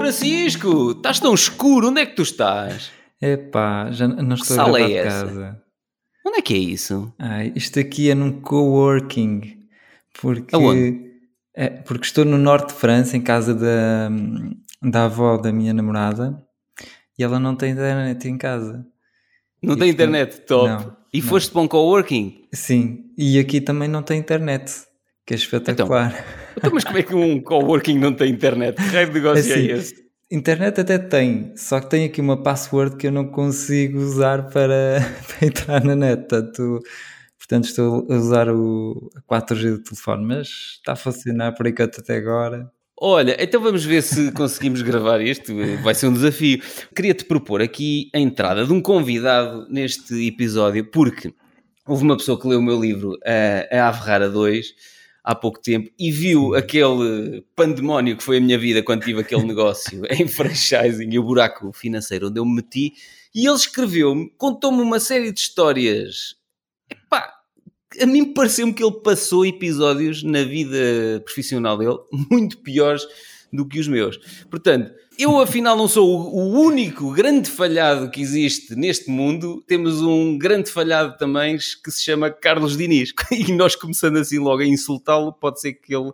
Francisco, estás tão escuro, onde é que tu estás? Epá, já não estou sala a é de casa. Onde é que é isso? Ai, isto aqui é num coworking. Porque, Aonde? é, porque estou no norte de França, em casa da, da avó da minha namorada, e ela não tem internet em casa. Não E tem internet? Top. Não, e não. foste para um coworking? Sim, e aqui também não tem internet, que é espetacular. Então, mas como é que um coworking não tem internet? Que raio de negócio Assim, é esse? Internet até tem, só que tem aqui uma password que eu não consigo usar para, para entrar na net. Portanto, portanto, estou a usar o a 4G do telefone, mas está a funcionar por enquanto até agora. Olha, então vamos ver se conseguimos gravar isto. Vai ser um desafio. Queria-te propor aqui a entrada de um convidado neste episódio, porque houve uma pessoa que leu o meu livro, a, a Averrara 2, há pouco tempo, e viu aquele pandemónio que foi a minha vida quando tive aquele negócio em franchising e o buraco financeiro onde eu me meti, e ele escreveu-me, contou-me uma série de histórias. Epá, a mim pareceu-me que ele passou episódios na vida profissional dele muito piores do que os meus. Portanto, eu afinal não sou o único grande falhado que existe neste mundo. Temos um grande falhado também que se chama Carlos Diniz. E nós começando assim logo a insultá-lo, pode ser que ele...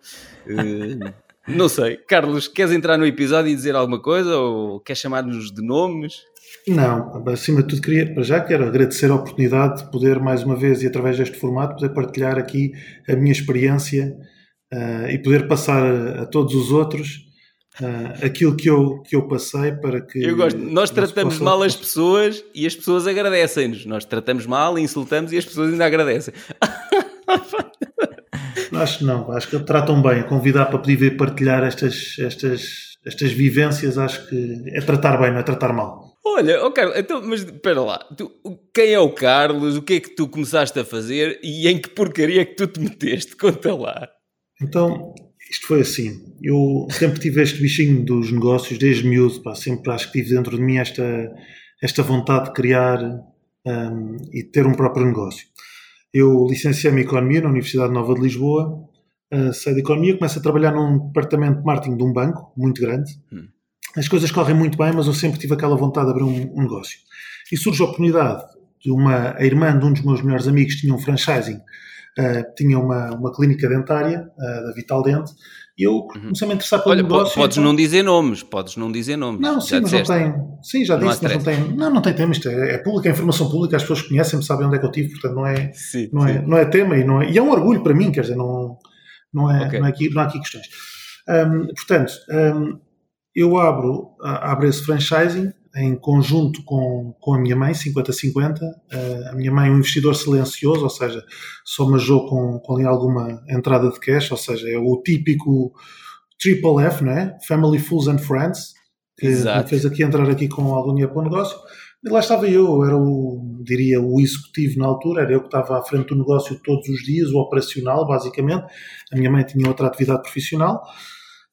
eh, não sei. Carlos, queres entrar no episódio e dizer alguma coisa? Ou queres chamar-nos de nomes? Não, acima de tudo queria, para já quero agradecer a oportunidade de poder mais uma vez e através deste formato poder partilhar aqui a minha experiência ah, e poder passar a, a todos os outros ah, aquilo que eu, que eu passei para que... Eu gosto. Nós tratamos possa- mal as pessoas e as pessoas agradecem-nos. Nós tratamos mal, insultamos e as pessoas ainda agradecem. Acho que não, acho que tratam bem. Convidar para poder ver partilhar estas, estas, estas vivências, acho que é tratar bem, não é tratar mal. Olha, oh Carlos, então, mas espera lá. Tu, quem é o Carlos? O que é que tu começaste a fazer? E em que porcaria é que tu te meteste? Conta lá. Então, isto foi assim. Eu sempre tive este bichinho dos negócios, desde miúdo, pá, sempre acho que tive dentro de mim esta, esta vontade de criar hum, e ter um próprio negócio. Eu licenciei-me em Economia na Universidade Nova de Lisboa, uh, saí da Economia, começo a trabalhar num departamento de marketing de um banco, muito grande. Hum. As coisas correm muito bem, mas eu sempre tive aquela vontade de abrir um, um negócio. E surge a oportunidade de uma a irmã de um dos meus melhores amigos, tinha um franchising, uh, tinha uma, uma clínica dentária, uh, da Vital Dente, e eu comecei a me interessar pelo Uhum. Olha, negócio. podes então- não dizer nomes. Podes não dizer nomes. não, Já sim, mas disseste. não tem. Sim, já Não disse, mas não tem. Não, não tem tema. Isto é, é público, é informação pública, as pessoas conhecem, sabem onde é que eu tive, portanto não é, Sim, não é, sim. não é tema e, não é, e é um orgulho para mim, quer dizer, não, não, é, Ok. não, é aqui, não há aqui questões. Hum, portanto, hum, eu abro, abro esse franchising em conjunto com, com a minha mãe, 50-50. Uh, a minha mãe é um investidor silencioso, ou seja, só me ajudou com, com alguma entrada de cash, ou seja, é o típico Triple F, não é? Family, Fools and Friends, que Exato. me fez aqui entrar aqui com algum dinheiro para o negócio. E lá estava eu, eu era o, diria, o executivo na altura, era eu que estava à frente do negócio todos os dias, o operacional, basicamente. A minha mãe tinha outra atividade profissional.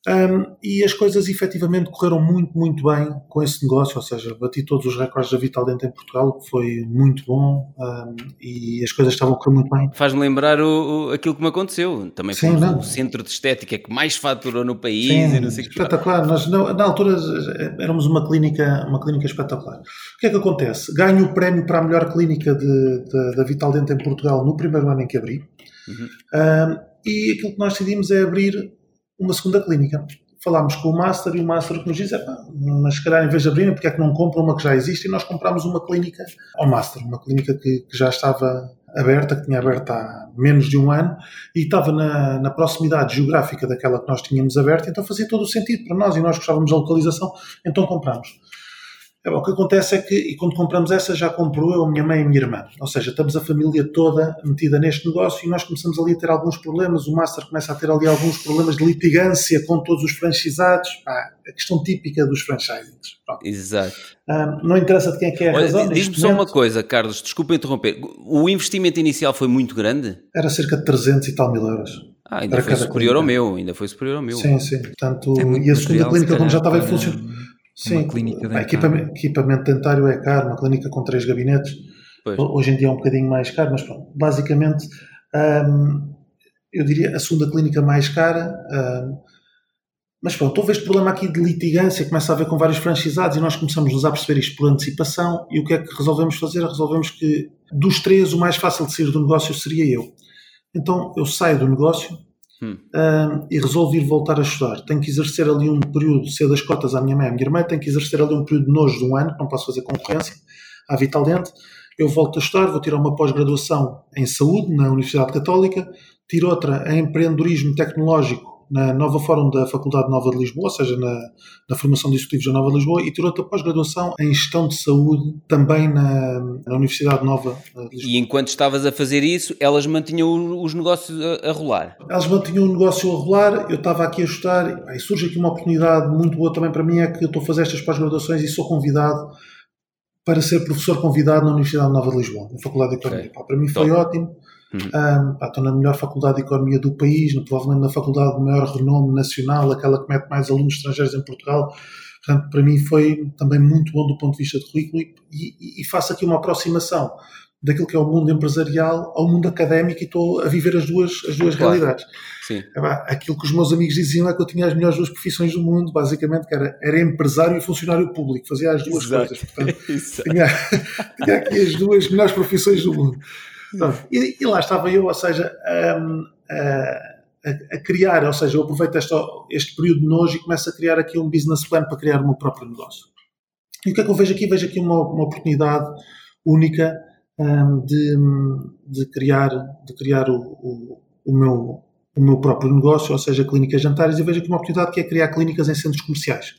Um, e as coisas efetivamente correram muito, muito bem com esse negócio, ou seja, bati todos os recordes da Vital Dente em Portugal, o que foi muito bom um, e as coisas estavam a correr muito bem. Faz-me lembrar o, o- aquilo que me aconteceu. Também Sim, fomos não. o centro de estética que mais faturou no país Sim, e não sei espetacular. Nós, na, na altura éramos uma clínica, uma clínica espetacular. O que é que acontece? Ganho o prémio para a melhor clínica de- de- da Vital Dente em Portugal no primeiro ano em que abri. Uhum. Um, e aquilo que nós decidimos é abrir uma segunda clínica. Falámos com o Master e o Master que nos diz é mas se calhar em vez de abrirem, porque é que não compram uma que já existe? E nós comprámos uma clínica ao Master, uma clínica que, que já estava aberta, que tinha aberta há menos de um ano e estava na, na proximidade geográfica daquela que nós tínhamos aberta, então fazia todo o sentido para nós e nós gostávamos da localização, então comprámos. É, o que acontece é que, e quando compramos essa, já comprou eu, a minha mãe e a minha irmã. Ou seja, estamos a família toda metida neste negócio e nós começamos ali a ter alguns problemas. O Master começa a ter ali alguns problemas de litigância com todos os franchisados. Pá, a questão típica dos franchisings. Pronto. Exato. Ah, não interessa de quem é que é a razão. diz-me só uma coisa, Carlos, desculpa interromper. O investimento inicial foi muito grande? Era cerca de 300 e tal mil euros. Ah, ainda foi superior ao clínica. meu, ainda foi superior ao meu. Sim, sim. Portanto, É e a segunda material, clínica, como já estava em para uma Sim, clínica pá, dentária. equipamento, equipamento dentário é caro, uma clínica com três gabinetes. Pois. Hoje em dia é um bocadinho mais caro, mas pronto, basicamente hum, eu diria a segunda clínica mais cara, hum, Mas pronto, houve este problema aqui de litigância, começa a haver com vários franchisados e nós começamos a perceber isto por antecipação e o que é que resolvemos fazer? Resolvemos que dos três o mais fácil de sair do negócio seria eu. Então eu saio do negócio hum. um, e resolvo ir voltar a estudar. Tenho que exercer ali um período, cedo as cotas à minha mãe e à minha irmã, tenho que exercer ali um período de nojo de um ano, não posso fazer concorrência à Vitalente. Eu volto a estudar, vou tirar uma pós-graduação em saúde na Universidade Católica, tiro outra em empreendedorismo tecnológico na nova Fórum da Faculdade Nova de Lisboa, ou seja, na, na formação de executivos da Nova de Lisboa, e tirou outra pós-graduação em gestão de saúde também na, na, Universidade Nova de Lisboa. E enquanto estavas a fazer isso, elas mantinham os negócios a, a rolar? Elas mantinham o negócio a rolar, eu estava aqui a estudar, e surge aqui uma oportunidade muito boa também para mim, é que eu estou a fazer estas pós-graduações e sou convidado para ser professor convidado na Universidade Nova de Lisboa, na Faculdade de Economia. Okay. Para mim foi Top. ótimo Uhum. Um, pá, estou na melhor faculdade de economia do país, provavelmente na faculdade de maior renome nacional, aquela que mete mais alunos estrangeiros em Portugal. Portanto, para mim foi também muito bom do ponto de vista de currículo e, e, e faço aqui uma aproximação daquilo que é o mundo empresarial ao mundo académico e estou a viver as duas, as duas claro. realidades. Sim. aquilo que os meus amigos diziam é que eu tinha as melhores duas profissões do mundo, basicamente, que era, era empresário e funcionário público, fazia as duas Exato. coisas. Portanto, tinha, tinha aqui as duas melhores profissões do mundo. E, e, lá estava eu, ou seja, um, a, a, criar, ou seja, eu aproveito este, este período de nojo e começo a criar aqui um business plan para criar o meu próprio negócio. E o que é que eu vejo aqui? Vejo aqui uma, uma oportunidade única um, de, de, criar, de criar o, o, o, meu, o meu próprio negócio, ou seja, clínicas jantares, e vejo aqui uma oportunidade que é criar clínicas em centros comerciais.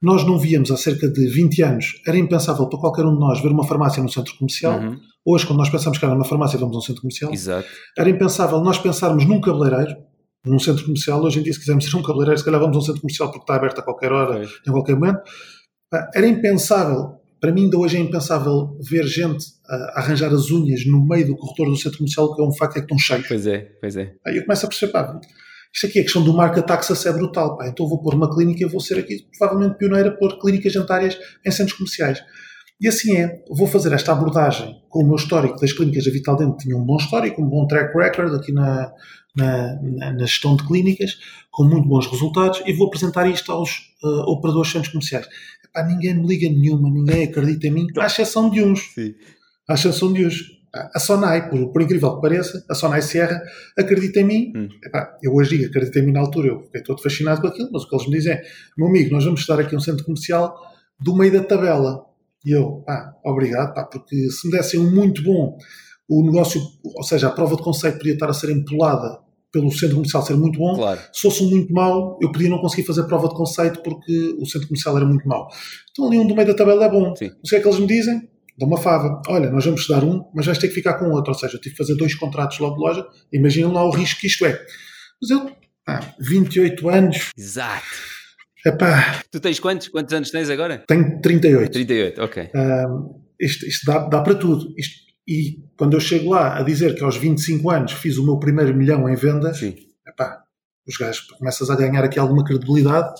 Nós não víamos há cerca de 20 anos, era impensável para qualquer um de nós ver uma farmácia num centro comercial. Uhum. Hoje, quando nós pensamos que era uma farmácia, vamos a um centro comercial. Exato. Era impensável nós pensarmos num cabeleireiro, num centro comercial. Hoje em dia, se quisermos ser um cabeleireiro, se calhar vamos a um centro comercial porque está aberto a qualquer hora, em qualquer momento. Era impensável, para mim ainda hoje é impensável ver gente a arranjar as unhas no meio do corredor do centro comercial, que é um facto é que estão cheios. Pois é, pois é. Aí eu começo a perceber, pá, isto aqui, a questão do market access é brutal. Pá. Então vou pôr uma clínica e vou ser aqui provavelmente pioneira por clínicas jantárias em centros comerciais. E assim é, vou fazer esta abordagem com o meu histórico das clínicas da Vital Dente, tinha um bom histórico, um bom track record aqui na, na, na, gestão de clínicas, com muito bons resultados, e vou apresentar isto aos uh, operadores de centros comerciais. Epá, ninguém me liga nenhuma, ninguém acredita em mim, à exceção de uns. Sim. À exceção de uns. A Sonai, por, por, incrível que pareça, a Sonai Sierra acredita em mim. Hum. Epá, eu hoje digo, acredito em mim na altura, eu fiquei todo fascinado com aquilo, mas o que eles me dizem é: meu amigo, nós vamos estar aqui um centro comercial do meio da tabela. E eu, pá, obrigado, pá, porque se me dessem um muito bom, o negócio, ou seja, a prova de conceito podia estar a ser empolada pelo centro comercial ser muito bom. Claro. Se fosse um muito mau, eu podia não conseguir fazer prova de conceito porque o centro comercial era muito mau. Então ali um do meio da tabela é bom. Sim. O que é que eles me dizem? Dá uma fava. Olha, nós vamos dar um, mas vais ter que ficar com outro. Ou seja, eu tive que fazer dois contratos logo de loja. Imaginem lá o risco que isto é. Mas eu, ah, 28 anos. Exato. Epá, tu tens quantos? Quantos anos tens agora? Tenho 38. 38, ok. Um, isto, isto dá, dá, para tudo. Isto, e quando eu chego lá a dizer que aos 25 anos fiz o meu primeiro milhão em vendas, Sim. Epá, os gajos começas a ganhar aqui alguma credibilidade.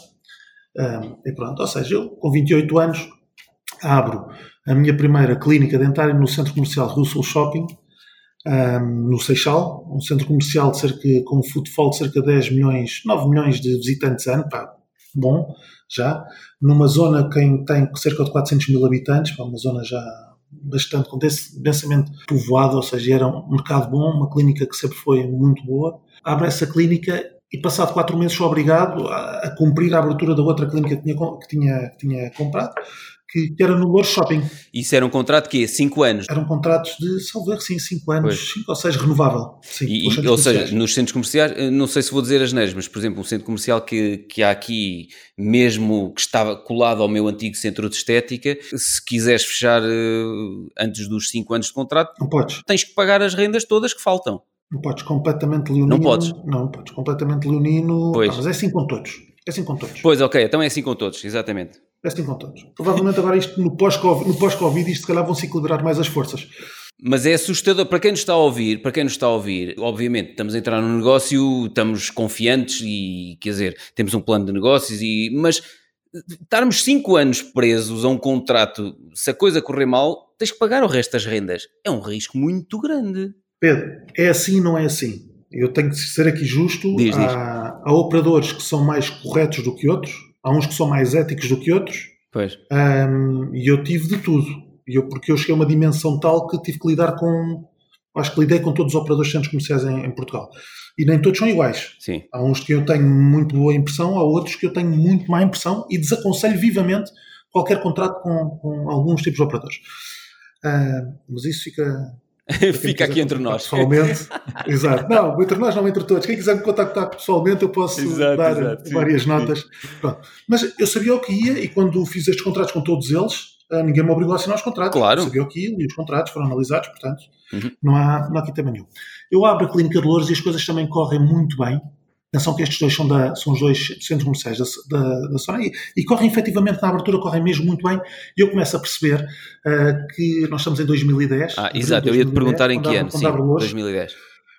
Um, e pronto, ou seja, eu com 28 anos abro a minha primeira clínica dentária no centro comercial Russell Shopping, um, no Seixal, um centro comercial de cerca, com um footfall de cerca de 10 milhões, 9 milhões de visitantes ano, pá, bom, já, numa zona que tem cerca de 400 mil habitantes, pá, uma zona já bastante densamente povoada, ou seja, era um mercado bom, uma clínica que sempre foi muito boa. Abre essa clínica e passado quatro meses sou obrigado a, a cumprir a abertura da outra clínica que tinha, que tinha, que tinha comprado que, que, era no Lourdes Shopping. Isso era um contrato que 5 anos? Eram contratos de, salvo sim, 5 anos, 5 ou 6 renovável. Sim, e, ou seja, nos centros comerciais, eh, não sei se vou dizer as neiras, mas por exemplo, um centro comercial que, que há aqui, mesmo que estava colado ao meu antigo centro de estética, se quiseres fechar uh, antes dos 5 anos de contrato, não podes. tens que pagar as rendas todas que faltam. Não podes completamente leonino. Não podes. Não, podes completamente leonino. Pois. Ah, mas é assim com todos. É assim com todos. Pois, ok, então é assim com todos, exatamente. É assim com todos. Provavelmente agora isto no pós-Covid, no pós-Covid isto se calhar vão se equilibrar mais as forças. Mas é assustador para quem nos está a ouvir, para quem nos está a ouvir, obviamente estamos a entrar no negócio, estamos confiantes e quer dizer, temos um plano de negócios e mas estarmos 5 anos presos a um contrato, se a coisa correr mal, tens que pagar o resto das rendas. É um risco muito grande. Pedro, é assim não é assim? Eu tenho que ser aqui justo diz, à, há operadores que são mais corretos do que outros, há uns que são mais éticos do que outros, Pois. um, e eu tive de tudo. E eu, porque eu cheguei a uma dimensão tal que tive que lidar com. Acho que lidei com todos os operadores de centros comerciais em, em Portugal. E nem todos são iguais. Sim. Há uns que eu tenho muito boa impressão, há outros que eu tenho muito má impressão e desaconselho vivamente qualquer contrato com, com alguns tipos de operadores. Ah, mas isso fica. Fica aqui entre nós. Pessoalmente. exato. Não, entre nós, não entre todos. Quem quiser me contactar pessoalmente, eu posso Exato, dar exato, sim, várias sim. notas. Pronto. Mas eu sabia o que ia e quando fiz estes contratos com todos eles, ah, ninguém me obrigou a assinar os contratos. Claro. Eu sabia o que ia e os contratos foram analisados, portanto, Uhum. não, há, não há aqui tema nenhum. Eu abro a Clínica de Louros e as coisas também correm muito bem. Atenção que estes dois são, da, são os dois centros comerciais da, da, da Sona e, e correm efetivamente na abertura, correm mesmo muito bem. E eu começo a perceber ah, que nós estamos em 2010. Ah, exato, eu ia te 2010, perguntar em que abro- ano. Sim, Louros. 2010.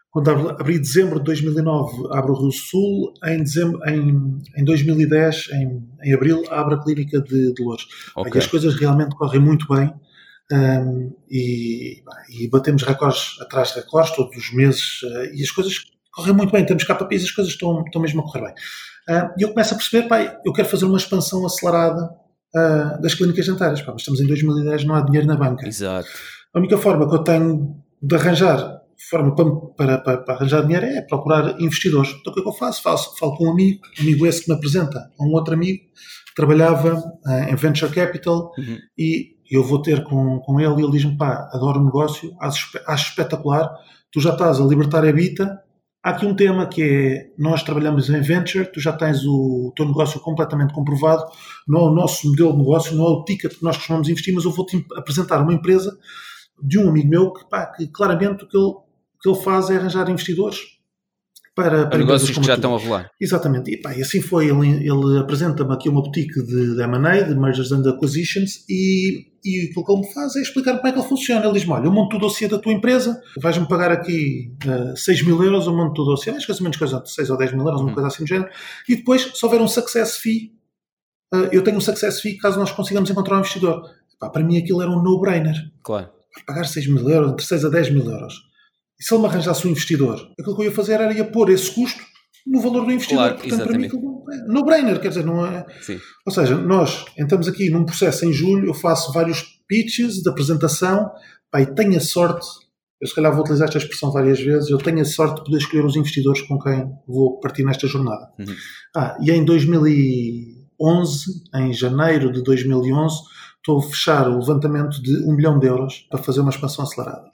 Quando abri, abri dezembro de 2009, abro o Rio Sul. Em, dezembro, em, em 2010, em, em abril, abro a clínica de, de Louros. Ok. E as coisas realmente correm muito bem. hum, e, e batemos recordes atrás de recordes todos os meses. eh, e as coisas correm muito bem. Temos KPIs, as coisas estão, estão mesmo a correr bem. Ah, E eu começo a perceber, pai, eu quero fazer uma expansão acelerada ah, das clínicas dentárias. Pá, mas estamos em 2010, não há dinheiro na banca. Exato. A única forma que eu tenho de arranjar forma para, para, para- arranjar dinheiro é procurar investidores. Então o que é que eu faço? Faço, falo com um amigo, um amigo esse que me apresenta um outro amigo que trabalhava eh, em Venture Capital Uhum. e eu vou ter com, com ele e ele diz-me, pá, adoro o negócio, acho, acho espetacular, tu já estás a libertar a Bita, há aqui um tema que é, nós trabalhamos em Venture, tu já tens o teu negócio completamente comprovado, não é o nosso modelo de negócio, não é o ticket que nós costumamos investir, mas eu vou-te apresentar uma empresa de um amigo meu que, pá, que claramente o que ele, o que ele faz é arranjar investidores para, para Negócios que já a tua. estão a rolar. Exatamente. E, pá, e assim foi. Ele, ele apresenta-me aqui uma boutique de, de M&A, de Mergers and Acquisitions, e, e aquilo que ele me faz é explicar como é que ele funciona. Ele diz-me, olha, eu monto o dossiê da tua empresa, vais-me pagar aqui uh, 6 mil euros, eu monto o dossiê, mais coisa menos coisa, 6 ou 10 mil euros, uma Uhum. coisa assim do género, e depois, se houver um success fee, uh, eu tenho um success fee caso nós consigamos encontrar um investidor. Pá, para mim aquilo era um no-brainer Claro. pagar 6 mil euros, entre 6 a 10 mil euros. E se ele me arranjasse um investidor, aquilo que eu ia fazer era ia pôr esse custo no valor do investidor. Claro, Portanto, para mim, exatamente. é no-brainer, quer dizer, não é. Sim. Ou seja, nós entramos aqui num processo em julho, eu faço vários pitches de apresentação, pá, e tenho a sorte, eu se calhar vou utilizar esta expressão várias vezes, eu tenho a sorte de poder escolher os investidores com quem vou partir nesta jornada. Uhum. Ah, e em 2011, em janeiro de 2011, estou a fechar o levantamento de um milhão de euros para fazer uma expansão acelerada.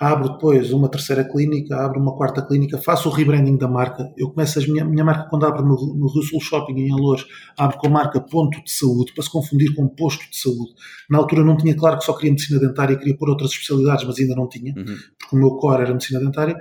Abro depois uma terceira clínica, abro uma quarta clínica, faço o rebranding da marca. Eu começo a minha, minha marca quando abro no, no Rio Sul Shopping em Alores, abro com a marca Ponto de Saúde, para se confundir com Posto de Saúde. Na altura não tinha claro que só queria medicina dentária, queria pôr outras especialidades, mas ainda não tinha Uhum. porque o meu core era medicina dentária,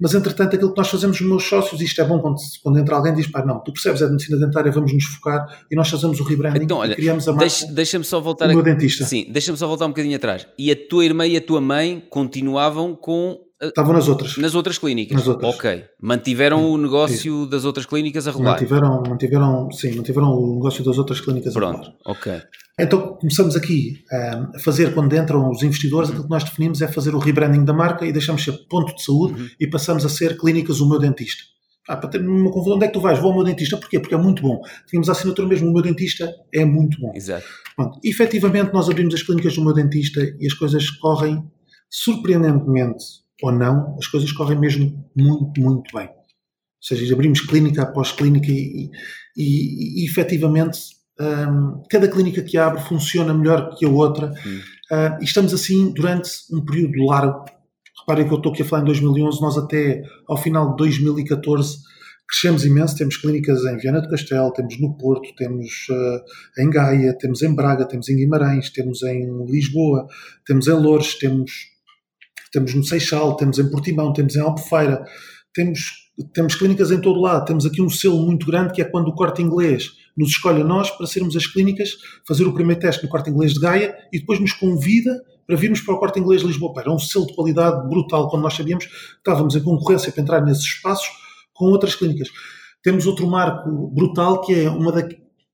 mas entretanto aquilo que nós fazemos os meus sócios, isto é bom quando, quando entra alguém e diz, pá, não, tu percebes é de medicina dentária, vamos nos focar, e nós fazemos o rebranding Então, olha, e criamos a marca Deixa- Deixa-me só voltar do a... dentista. Sim, deixa-me só voltar um bocadinho atrás. E a tua irmã e a tua mãe continuavam com uh, Estavam nas outras. nas outras clínicas. Nas outras. Ok. Mantiveram o negócio das outras clínicas a rolar. Mantiveram, mantiveram, sim, mantiveram o negócio das outras clínicas a Pronto, rolar. ok. Então começamos aqui ah, a fazer, quando entram os investidores, aquilo que nós definimos é fazer o rebranding da marca e deixamos ser ponto de saúde Uhum. e passamos a ser clínicas o meu dentista. Ah, para ter uma confusão, onde é que tu vais? Vou ao meu dentista, porquê? Porque é muito bom. Tínhamos a assinatura mesmo, o meu dentista é muito bom. Exato. Pronto. Efetivamente, nós abrimos as clínicas do meu dentista e as coisas correm, surpreendentemente ou não, as coisas correm mesmo muito, muito bem. Ou seja, abrimos clínica após clínica e, e, e, e efetivamente, hum, cada clínica que abre funciona melhor que a outra. Hum. Ah, e estamos assim durante um período largo. Reparem que eu estou aqui a falar em 2011, nós até ao final de 2014 crescemos imenso. Temos clínicas em Viana do Castelo, temos no Porto, temos ah, em Gaia, temos em Braga, temos em Guimarães, temos em Lisboa, temos em Loures, temos, temos no Seixal, temos em Portimão, temos em Albufeira, temos, temos clínicas em todo lado. Temos aqui um selo muito grande que é quando o corte inglês nos escolhe a nós para sermos as clínicas, fazer o primeiro teste no corte inglês de Gaia e depois nos convida para virmos para o corte inglês de Lisboa. Era um selo de qualidade brutal quando nós sabíamos que estávamos em concorrência para entrar nesses espaços com outras clínicas. Temos outro marco brutal que é uma da,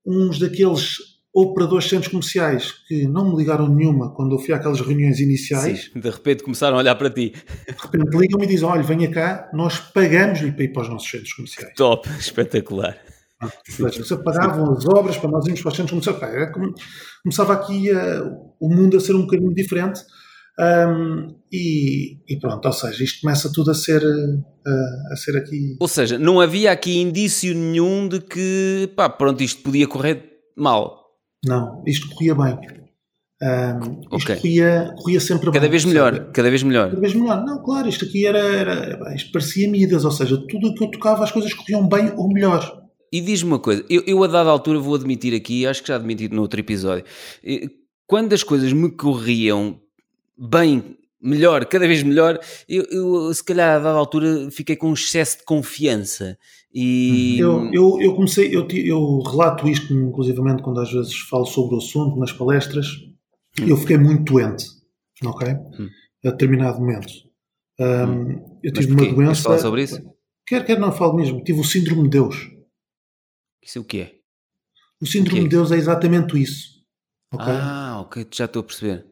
uns daqueles operadores de centros comerciais que não me ligaram nenhuma quando eu fui àquelas reuniões iniciais. Sim, de repente começaram a olhar para ti. De repente ligam-me e dizem: olha, venha cá, nós pagamos-lhe para ir para os nossos centros comerciais. Top, espetacular. Você pagavam as obras para nós irmos para os centros comerciais. Começava aqui uh, o mundo a ser um bocadinho diferente. Um, e, e, pronto, ou seja, isto começa tudo a ser, uh, a ser aqui. Ou seja, não havia aqui indício nenhum de que, pá, pronto, isto podia correr mal. Não, isto corria bem. Um, isto okay. corria, corria sempre cada bem. Vez melhor, cada vez melhor. Cada vez melhor. Não, claro, isto aqui era, era isto parecia Midas, ou seja, tudo o que eu tocava as coisas corriam bem ou melhor. E diz-me uma coisa, eu, eu a dada altura vou admitir aqui, acho que já admiti no outro episódio, quando as coisas me corriam bem, melhor, cada vez melhor, eu, eu se calhar a dada altura fiquei com um excesso de confiança. E... Eu, eu, eu comecei, eu, eu relato isto, inclusivamente quando às vezes falo sobre o assunto nas palestras, hum. eu fiquei muito doente, ok? Hum. A determinado momento. Um, hum. Eu tive uma doença. Queres falar sobre isso? Quer, quer não, falo mesmo. Tive o síndrome de Deus. Isso é o que é? O síndrome de Deus é exatamente isso. Okay? Ah, ok, já estou a perceber.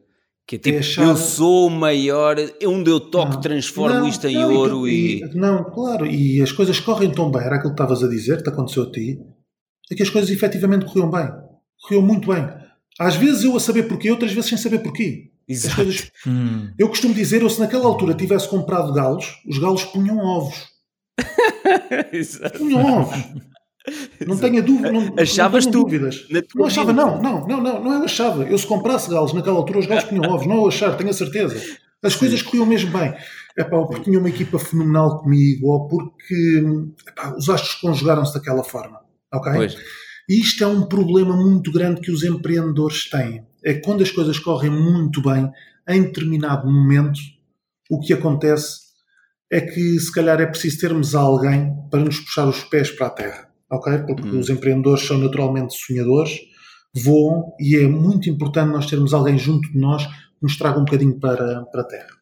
Que é tipo, é achar... eu sou o maior, onde eu toco não, transformo não, isto em não, ouro e, e, Não, claro, e as coisas correm tão bem, era aquilo que estavas a dizer, que te aconteceu a ti, é que as coisas efetivamente corriam bem. Corriam muito bem. Às vezes eu a saber porquê, outras vezes sem saber porquê. Exato. Coisas... Hum. Eu costumo dizer, eu se naquela altura tivesse comprado galos, os galos punham ovos. Exato. Punham ovos. Não tenha dúvida. Não, Achavas não tu? Dúvidas. Não achava, não, não, não, não, não eu achava. Eu se comprasse galos naquela altura, os galos punham ovos, não eu achar, tenho a certeza. As coisas corriam mesmo bem. É pá, ou porque tinha uma equipa fenomenal comigo, ou porque epá, os astros conjugaram-se daquela forma. Ok? Pois. E isto é um problema muito grande que os empreendedores têm. É que quando as coisas correm muito bem, em determinado momento, o que acontece é que se calhar é preciso termos alguém para nos puxar os pés para a terra ok? Porque hum. os empreendedores são naturalmente sonhadores, voam e é muito importante nós termos alguém junto de nós que nos traga um bocadinho para, para a terra.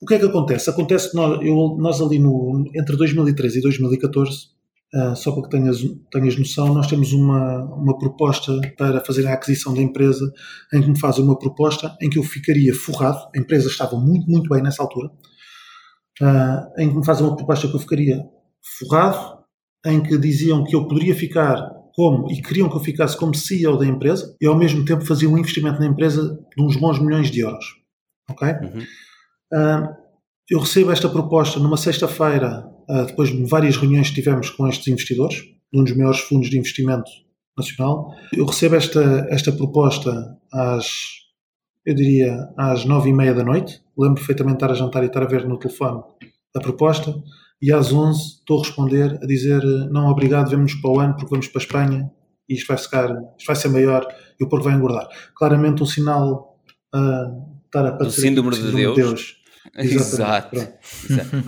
O que é que acontece? Acontece que nós, eu, nós ali no, entre 2013 e 2014, uh, ah, só para que tenhas, tenhas noção, nós temos uma, uma proposta para fazer a aquisição da empresa, em que me fazem uma proposta em que eu ficaria forrado, a empresa estava muito, muito bem nessa altura, uh, em que me fazem uma proposta que eu ficaria forrado, em que diziam que eu poderia ficar como, e queriam que eu ficasse como CEO da empresa, e ao mesmo tempo faziam um investimento na empresa de uns bons milhões de euros. Ok? Uhum. Uh, eu recebo esta proposta numa sexta-feira, uh, depois de várias reuniões que tivemos com estes investidores, de um dos maiores fundos de investimento nacional. Eu recebo esta, esta proposta às, eu diria, às nove e meia da noite. Lembro perfeitamente de estar a jantar e estar a ver no telefone a proposta e às 11 estou a responder a dizer não, obrigado, vemos para o ano porque vamos para a Espanha e isto vai ficar, isto vai ser maior e o porco vai engordar. Claramente um sinal uh, estar a parecer. Do síndrome de Deus. Deus. Exato.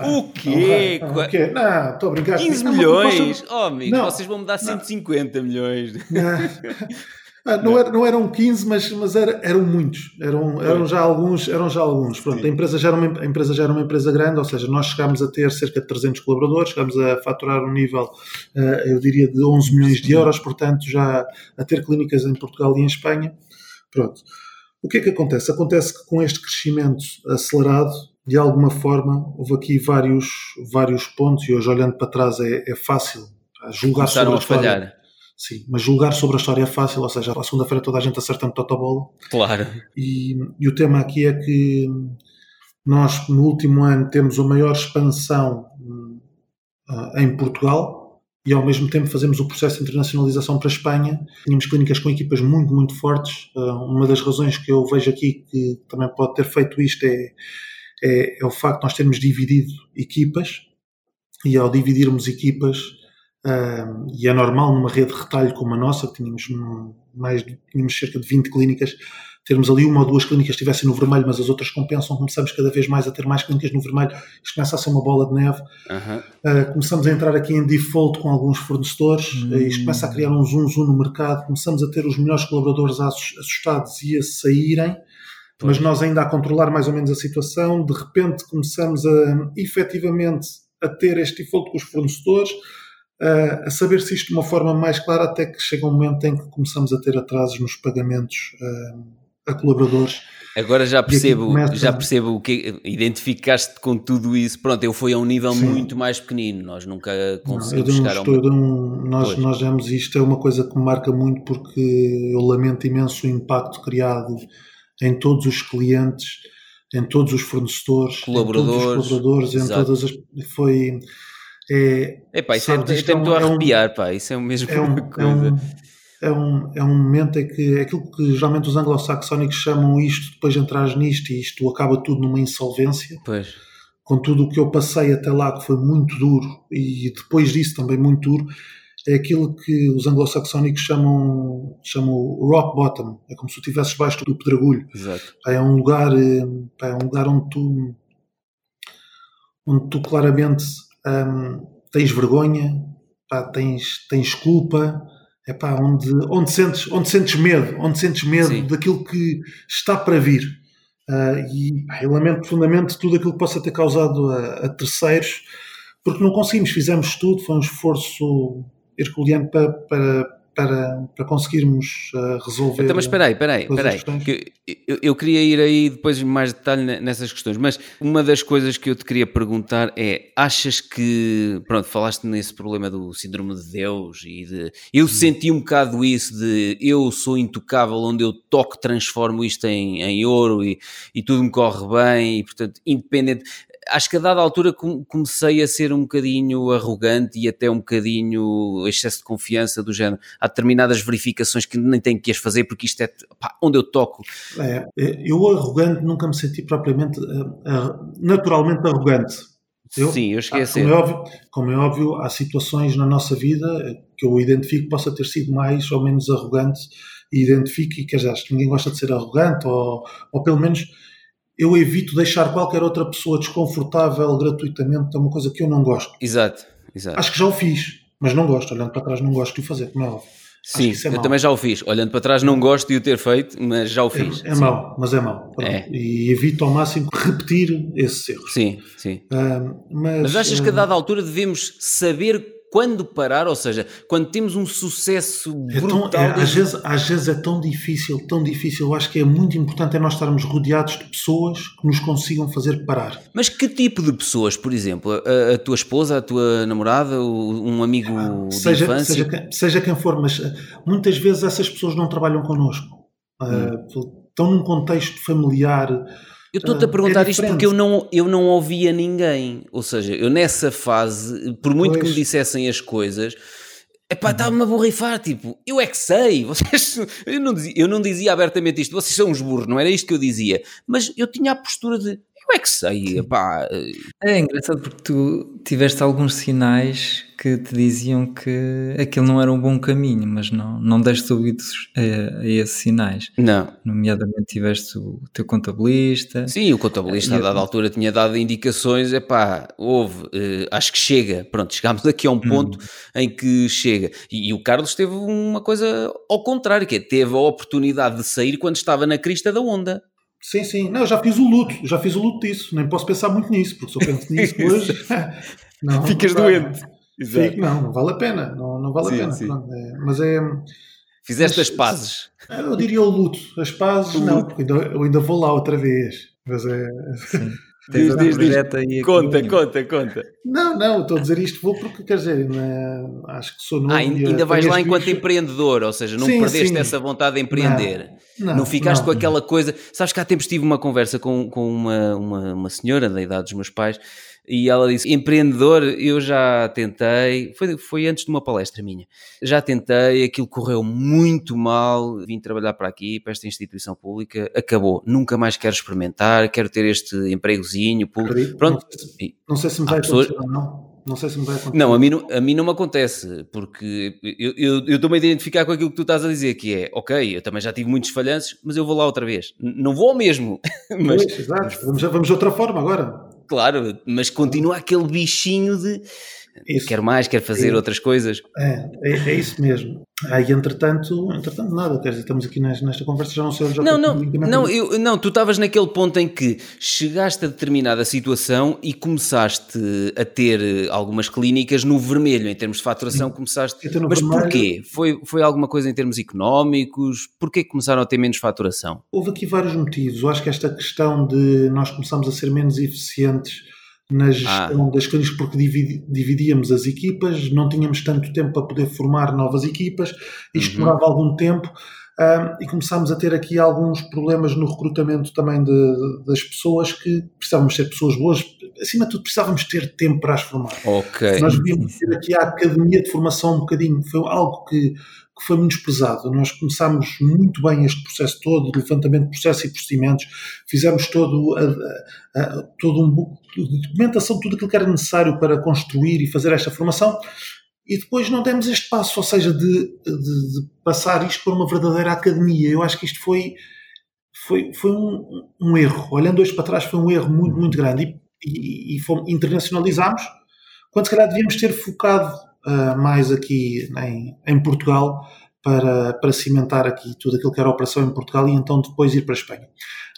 o quê? Ah, o quê? Não, estou a brincar. 15 milhões? Oh, amigo, não, vocês vão me dar 150 não. milhões. Não. Ah, não, era, não eram 15, mas, mas era, eram muitos. Eram, eram, já alguns, eram já alguns. Pronto, a, empresa já era uma, a empresa já era uma empresa grande, ou seja, nós chegámos a ter cerca de 300 colaboradores, chegámos a faturar um nível, eh, eu diria, de 11 milhões de euros, portanto, já a ter clínicas em Portugal e em Espanha. Pronto. O que é que acontece? Acontece que com este crescimento acelerado, de alguma forma, houve aqui vários, vários pontos, e hoje olhando para trás é, é fácil julgar Começaram sobre a falhar Sim, mas julgar sobre a história é fácil, ou seja, à segunda-feira toda a gente acerta no totobola. Claro. E, e o tema aqui é que nós, no último ano, temos a maior expansão uh, em Portugal e, ao mesmo tempo, fazemos o processo de internacionalização para a Espanha. Tínhamos clínicas com equipas muito, muito fortes. Uh, uma das razões que eu vejo aqui que também pode ter feito isto é, é, é o facto de nós termos dividido equipas e, ao dividirmos equipas, Uh, e é normal numa rede de retalho como a nossa, que tínhamos, mais, tínhamos cerca de 20 clínicas, termos ali uma ou duas clínicas que estivessem no vermelho, mas as outras compensam, começamos cada vez mais a ter mais clínicas no vermelho, isto começa a ser uma bola de neve. Uhum. Uh, começamos a entrar aqui em default com alguns fornecedores, uhum. isto começa a criar um zoom zoom no mercado, começamos a ter os melhores colaboradores assustados e a saírem, pois. mas nós ainda a controlar mais ou menos a situação, de repente começamos a efetivamente a ter este default com os fornecedores, a, a saber-se isto de uma forma mais clara, até que chega um momento em que começamos a ter atrasos nos pagamentos a colaboradores. Agora já percebo, começa... já percebo o que identificaste com tudo isso. Pronto, eu fui a um nível Sim. muito mais pequenino. Nós nunca conseguimos chegar a um, nós, nós vemos isto, é uma coisa que me marca muito porque eu lamento imenso o impacto criado em todos os clientes, em todos os fornecedores, colaboradores, em todos os colaboradores, em todas as. Foi. É, Epá, isso sabe, é, é, a arrepiar, pá, isso é o mesmo é um, coisa. É um, é um, é um momento em que é aquilo que geralmente os anglo-saxónicos chamam isto, depois de entrar nisto e isto acaba tudo numa insolvência. Pois. Com tudo o que eu passei até lá, que foi muito duro, e depois disso também muito duro, é aquilo que os anglo-saxónicos chamam, chamam rock bottom. É como se tu estivesses baixo do pedregulho. Exato. É um lugar, é um lugar onde tu, onde tu claramente hum, tens vergonha, pá, tens, tens culpa, é pá, onde, onde, sentes, onde sentes medo, onde sentes medo Sim. daquilo que está para vir. Uh, e pá, eu lamento profundamente tudo aquilo que possa ter causado a, a, terceiros, porque não conseguimos, fizemos tudo, foi um esforço herculeano para, para, para, para conseguirmos uh, resolver. Então, mas espera aí, espera aí, espera aí. Eu, eu, queria ir aí depois mais detalhe nessas questões, mas uma das coisas que eu te queria perguntar é: achas que, pronto, falaste nesse problema do síndrome de Deus e de. Eu hum. senti um bocado isso de eu sou intocável, onde eu toco, transformo isto em, em ouro e, e tudo me corre bem, e portanto, independente acho que a dada altura comecei a ser um bocadinho arrogante e até um bocadinho excesso de confiança do género. Há determinadas verificações que nem tenho que as fazer porque isto é pá, onde eu toco. É, é eu arrogante nunca me senti propriamente uh, naturalmente arrogante. Eu, Sim, eu esqueci. Como é, óbvio, como é óbvio, há situações na nossa vida que eu identifico que possa ter sido mais ou menos arrogante e identifico e quer dizer, acho que ninguém gosta de ser arrogante ou, ou pelo menos eu evito deixar qualquer outra pessoa desconfortável gratuitamente, é uma coisa que eu não gosto. Exato, exato. Acho que já o fiz, mas não gosto, olhando para trás não gosto de o fazer, como é óbvio. Sim, é eu mau. também já o fiz. Olhando para trás, não gosto de o ter feito, mas já o fiz. É, é mau, mas é mau. É. E evito ao máximo repetir esses erros. Sim, sim. Mas, mas achas que a dada altura devemos saber quando parar, ou seja, quando temos um sucesso brutal. É tão, é, às, vezes, às vezes é tão difícil, tão difícil. Eu acho que é muito importante é nós estarmos rodeados de pessoas que nos consigam fazer parar. Mas que tipo de pessoas, por exemplo? A, a tua esposa, a tua namorada, um amigo ah, seja, de infância? Seja quem, seja quem for, mas ah, muitas vezes essas pessoas não trabalham connosco. Hum. Uh, estão num contexto familiar eu estou-te a perguntar é isto porque eu não, eu não ouvia ninguém. Ou seja, eu nessa fase, por muito pois. que me dissessem as coisas, epá, estava-me a borrifar. Tipo, eu é que sei. Vocês, eu, não dizia, eu não dizia abertamente isto. Vocês são uns burros, não era isto que eu dizia. Mas eu tinha a postura de eu é que sei, epá. É engraçado porque tu tiveste alguns sinais que te diziam que aquilo não era um bom caminho, mas não, não deste ouvidos a, a esses sinais. Não. Nomeadamente tiveste o teu contabilista. Sim, o contabilista a dada altura tinha dado indicações, epá, houve, uh, acho que chega. Pronto, chegámos aqui a um ponto hum. em que chega. E, e, o Carlos teve uma coisa ao contrário, que é, teve a oportunidade de sair quando estava na crista da onda. Sim, sim. Não, eu já fiz o luto, já fiz o luto disso. Nem posso pensar muito nisso, porque se eu penso nisso hoje. não, Ficas não doente. Fico, não, não vale a pena. Não, não vale sim, a pena. Sim. é, mas é. Fizeste mas, as pazes. Eu diria o luto. As pazes, o não, luto. porque eu ainda vou lá outra vez. Mas é. Sim. Diz, diz, diz. Conta, conta, conta. Não, não, estou a dizer isto, vou porque, quer dizer, acho que sou novo. Ah, ainda vais lá enquanto empreendedor, ou seja, não sim, perdeste sim. essa vontade de empreender. Não, não, não ficaste não, com aquela coisa. Sabes que há tempos tive uma conversa com, com uma, uma, uma senhora da idade dos meus pais e ela disse: empreendedor, eu já tentei, foi, foi antes de uma palestra minha, já tentei, aquilo correu muito mal, vim trabalhar para aqui, para esta instituição pública, acabou, nunca mais quero experimentar, quero ter este empregozinho público. Pronto. Não sei, se me vai pessoas... acontecer ou não. Não sei se me vai acontecer. Não, a mim não, a mim não me acontece, porque eu, eu, eu estou-me a identificar com aquilo que tu estás a dizer, que é, ok, eu também já tive muitos falhanços, mas eu vou lá outra vez. Não vou ao mesmo. mas... Pois, exato, vamos, vamos de outra forma agora claro, mas continua aquele bichinho de isso. quer mais, quer fazer é, outras coisas. É, é, é, isso mesmo. Aí, entretanto, entretanto, nada, quer dizer, estamos aqui nesta, nesta conversa, já não sei já Não, não, não, eu, não, tu estavas naquele ponto em que chegaste a determinada situação e começaste a ter algumas clínicas no vermelho, em termos de faturação, Sim. começaste. Mas vermelho, porquê? Foi, foi alguma coisa em termos económicos? Porquê começaram a ter menos faturação? Houve aqui vários motivos. Eu acho que esta questão de nós começamos a ser menos eficientes na gestão ah. das clínicas porque dividíamos as equipas, não tínhamos tanto tempo para poder formar novas equipas, isto uhum. demorava algum tempo um, e começámos a ter aqui alguns problemas no recrutamento também de, de, das pessoas que precisávamos ser pessoas boas, acima de tudo precisávamos ter tempo para as formar. Okay. Nós devíamos ter aqui a academia de formação um bocadinho, foi algo que foi menosprezado. Nós começámos muito bem este processo todo, de levantamento de processos e procedimentos, fizemos todo, a, a, todo um de documentação, tudo aquilo que era necessário para construir e fazer esta formação, e depois não demos este passo, ou seja, de, de, de passar isto para uma verdadeira academia. Eu acho que isto foi, foi, foi um, um, erro. Olhando hoje para trás, foi um erro muito, muito grande. E, e, e fomos, internacionalizámos, quando se calhar devíamos ter focado uh, mais aqui em, em Portugal para, para cimentar aqui tudo aquilo que era a operação em Portugal e então depois ir para a Espanha.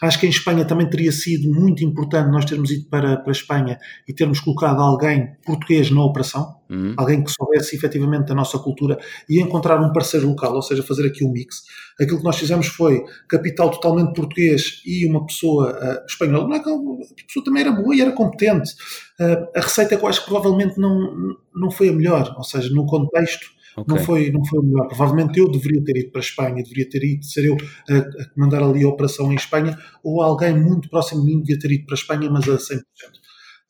Acho que em Espanha também teria sido muito importante nós termos ido para, para a Espanha e termos colocado alguém português na operação, uhum. alguém que soubesse efetivamente da nossa cultura e encontrar um parceiro local, ou seja, fazer aqui um mix. Aquilo que nós fizemos foi capital totalmente português e uma pessoa uh, espanhola. Não é que a pessoa também era boa e era competente. Uh, a receita que eu acho que provavelmente não, não foi a melhor, ou seja, no contexto Okay. Não, foi, não foi o melhor. Provavelmente eu deveria ter ido para a Espanha, deveria ter ido, ser eu a, a comandar ali a operação em Espanha, ou alguém muito próximo de mim devia ter ido para a Espanha, mas a 100%.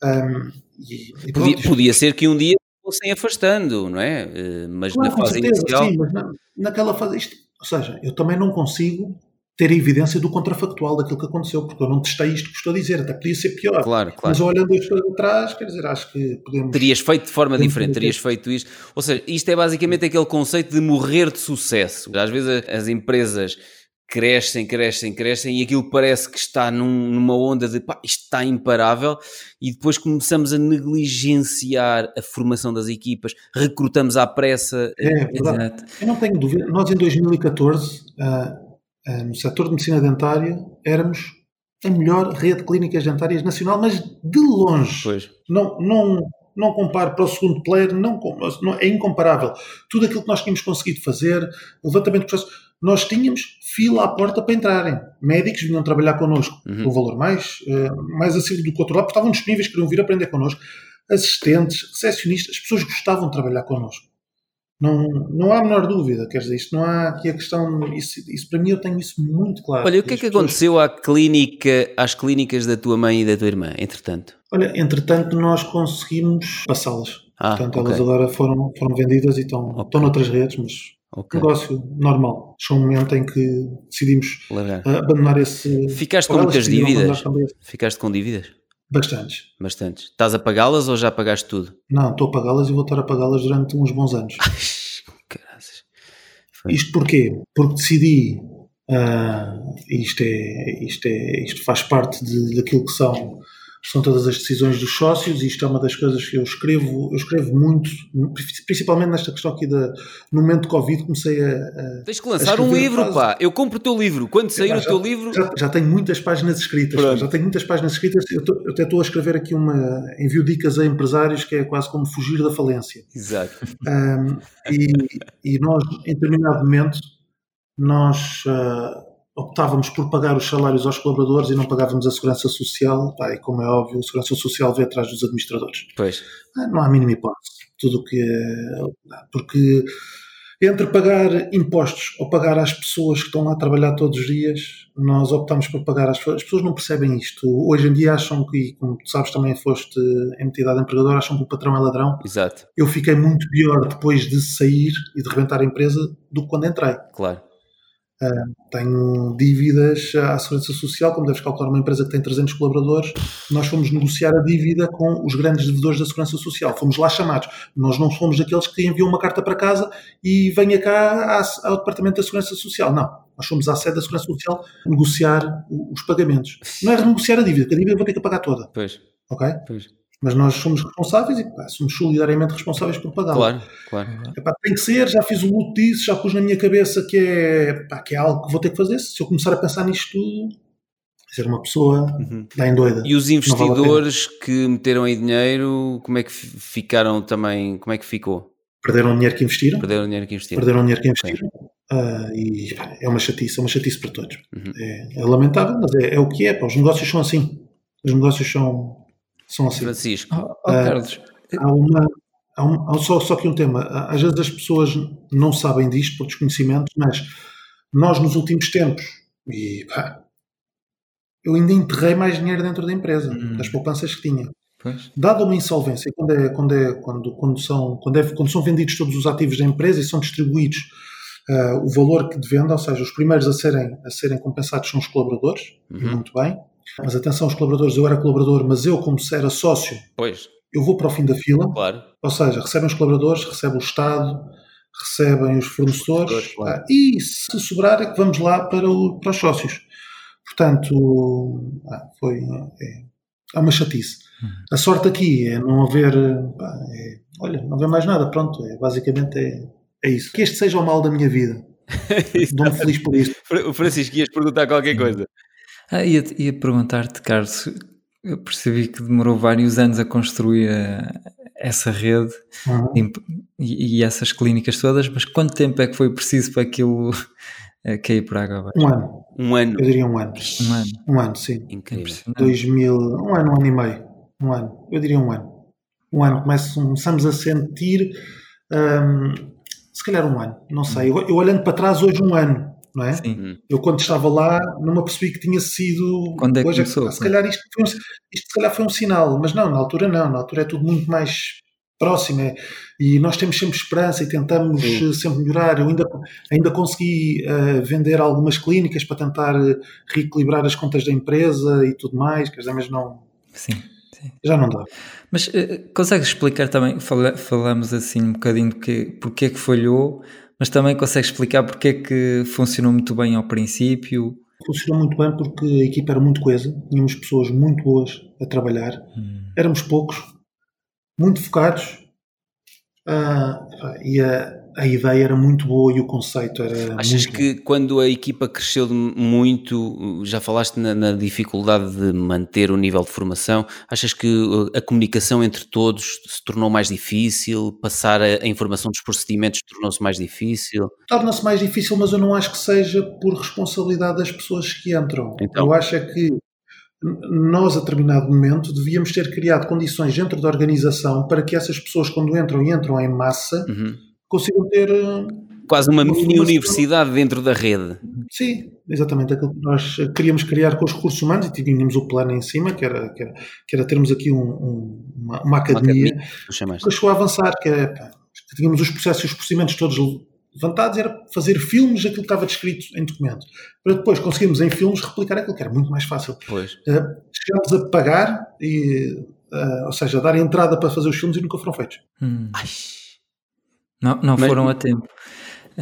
Um, e, e podia, podia ser que um dia fossem afastando, não é? Eh, mas claro, na fase certeza, inicial. Sim, mas na, naquela fase, isto, ou seja, eu também não consigo ter a evidência do contrafactual daquilo que aconteceu, porque eu não testei isto que estou a dizer, até podia ser pior. Claro, claro. Mas olhando as coisas atrás, quer dizer, acho que podemos. Terias feito de forma diferente, terias feito isto. Ou seja, isto é basicamente aquele conceito de morrer de sucesso. Às vezes as empresas crescem, crescem, crescem e aquilo parece que está num, numa onda de pá, isto está imparável e depois começamos a negligenciar a formação das equipas, recrutamos à pressa. É, verdade. Eu não tenho dúvida. Nós em 2014. Uh, no setor de medicina dentária, éramos a melhor rede de clínicas dentárias nacional, mas de longe. Pois. Não, não, não comparo para o segundo player, não, não, é incomparável. Tudo aquilo que nós tínhamos conseguido fazer, levantamento de processo, nós tínhamos fila à porta para entrarem. Médicos vinham trabalhar connosco uhum. o valor mais, uh, mais acima do que o outro lado, porque estavam disponíveis, queriam vir aprender connosco. Assistentes, recepcionistas, as pessoas gostavam de trabalhar connosco. Não, não há a menor dúvida, quer dizer, isto não há aqui a questão, isso, isso para mim eu tenho isso muito claro. Olha, o que é que pessoas... aconteceu à clínica, às clínicas da tua mãe e da tua irmã, entretanto? Olha, entretanto nós conseguimos passá-las. Ah, Portanto, okay. elas agora foram, foram vendidas e estão, okay. estão noutras redes, mas okay. negócio normal. Chegou um momento em que decidimos Largar. abandonar esse... Ficaste com muitas dívidas? Ficaste com dívidas? Bastantes. Bastantes. Estás a pagá-las ou já pagaste tudo? Não, estou a pagá-las e vou estar a pagá-las durante uns bons anos. Isto porquê? Porque decidi, uh, isto, é, isto, é, isto faz parte de, daquilo que são são todas as decisões dos sócios e isto é uma das coisas que eu escrevo, eu escrevo muito, principalmente nesta questão aqui da, no momento de Covid comecei a, a Tens que lançar um livro, pá, eu compro o teu livro, quando sair o teu livro... Já, já, tenho muitas páginas escritas, já tenho muitas páginas escritas, eu, tô, eu até estou a escrever aqui uma, envio dicas a empresários que é quase como fugir da falência. Exato. Um, e, e nós, em determinado momento, nós... Uh, optávamos por pagar os salários aos colaboradores e não pagávamos a segurança social, pá, e como é óbvio, a segurança social vem atrás dos administradores. Pois. Ah, não há mínima hipótese. Tudo que é. Porque entre pagar impostos ou pagar às pessoas que estão lá a trabalhar todos os dias, nós optamos por pagar às pessoas. As pessoas não percebem isto. Hoje em dia acham que, como tu sabes, também foste entidade empregadora, acham que o patrão é ladrão. Exato. Eu fiquei muito pior depois de sair e de rebentar a empresa do que quando entrei. Claro. Uh, tenho dívidas à Segurança Social, como deves calcular, uma empresa que tem 300 colaboradores. Nós fomos negociar a dívida com os grandes devedores da Segurança Social. Fomos lá chamados. Nós não fomos daqueles que enviam uma carta para casa e venha cá ao Departamento da Segurança Social. Não. Nós fomos à sede da Segurança Social negociar os pagamentos. Não é renegociar a dívida, porque a dívida eu vou ter que pagar toda. Pois. Ok? Pois. Mas nós somos responsáveis e pá, somos solidariamente responsáveis por pagá-lo. Claro, claro. Epá, tem que ser, já fiz o luto disso, já pus na minha cabeça que é, pá, que é algo que vou ter que fazer. Se eu começar a pensar nisto tudo, ser uma pessoa Uhum. bem doida. E os Não vale investidores que meteram aí dinheiro, como é que fi- ficaram também? Como é que ficou? Perderam o dinheiro que investiram, Perderam o dinheiro que investiram? perderam o dinheiro que investiram. ah, e é uma chatice, é uma chatice para todos. Uhum. É, é lamentável, mas é, é o que é. Pá, os negócios são assim. Os negócios são, são assim. Francisco, Oh, oh, Ah, Carlos, Há uma. Há um, há só, só que um tema. Às vezes as pessoas não sabem disto por desconhecimento, mas nós nos últimos tempos, e pá, eu ainda enterrei mais dinheiro dentro da empresa, Hum. das poupanças que tinha. pois, Dada uma insolvência, quando, é, quando, é, quando, quando, são, quando, é, quando são vendidos todos os ativos da empresa e são distribuídos ah, o valor que de venda, ou seja, os primeiros a serem, a serem compensados são os colaboradores, e Uhum. muito bem. Mas atenção, os colaboradores, eu era colaborador, mas eu, como se era sócio, pois, eu vou para o fim da fila, claro. ou seja, recebem os colaboradores, recebe o Estado, recebem os fornecedores, Fornecedores, claro. ah, e se sobrar é que vamos lá para, o- para os sócios. Portanto, ah, foi, é, é uma chatice. A sorte aqui é não haver, pá, é, olha, não haver mais nada, pronto, é, basicamente é, é isso. Que este seja o mal da minha vida. Dou-me feliz por isso. Fra- O Francisco, ias perguntar qualquer coisa. Ah, ia, ia perguntar-te, Carlos, eu percebi que demorou vários anos a construir eh, essa rede Uhum. e, e essas clínicas todas, mas quanto tempo é que foi preciso para aquilo eh, cair por água abaixo? Um ano, Um ano. eu diria um ano. Um ano. Um ano, sim. Incrível. Impressionante. 2000, um ano, um ano e meio. Um ano, eu diria um ano. Um ano, começamos a sentir, hum, se calhar um ano, não sei. Eu, eu olhando para trás, hoje um ano, não é? Sim. Eu quando estava lá, não me apercebi que tinha sido. Quando é que hoje começou? pá, se calhar isto, foi um, isto se calhar foi um sinal, mas não, na altura não, na altura é tudo muito mais próximo é, e nós temos sempre esperança e tentamos Sim. eh, sempre melhorar. Eu ainda, ainda consegui eh, vender algumas clínicas para tentar eh, reequilibrar as contas da empresa e tudo mais, quer dizer, mas não, Sim, sim. já não dá. Mas eh, consegues explicar também, fala- falamos assim um bocadinho de que, porque é que falhou, mas também consegues explicar porque é que funcionou muito bem ao princípio? Funcionou muito bem porque a equipa era muito coesa, tínhamos pessoas muito boas a trabalhar, éramos poucos, muito focados ah, e a, a ideia era muito boa e o conceito era Achas que quando a equipa cresceu muito, já falaste na, na dificuldade de manter o nível de formação, achas que uh, a comunicação entre todos se tornou mais difícil? Passar a, a informação dos procedimentos tornou-se mais difícil? torna-se mais difícil, mas eu não acho que seja por responsabilidade das pessoas que entram. Então? Eu acho é que nós, a determinado momento, devíamos ter criado condições dentro da organização para que essas pessoas, quando entram e entram em massa, Uhum. Consigam ter. eh, Quase uma Uma mini formação. universidade dentro da rede. Sim, exatamente aquilo que nós queríamos criar com os recursos humanos e tínhamos o plano em cima, que era, que era, que era termos aqui um- um- uma, uma academia. academia. Chamaste. Depois chegou a avançar, que é, pá, que tínhamos os processos e os procedimentos todos levantados, era fazer filmes daquilo que estava descrito em documento, para depois conseguirmos em filmes replicar aquilo que era muito mais fácil. Pois. Eh, chegámos a pagar, e, eh, ou seja, a dar entrada para fazer os filmes e nunca foram feitos. Hum, Ai, Não, não Mas- foram a tempo.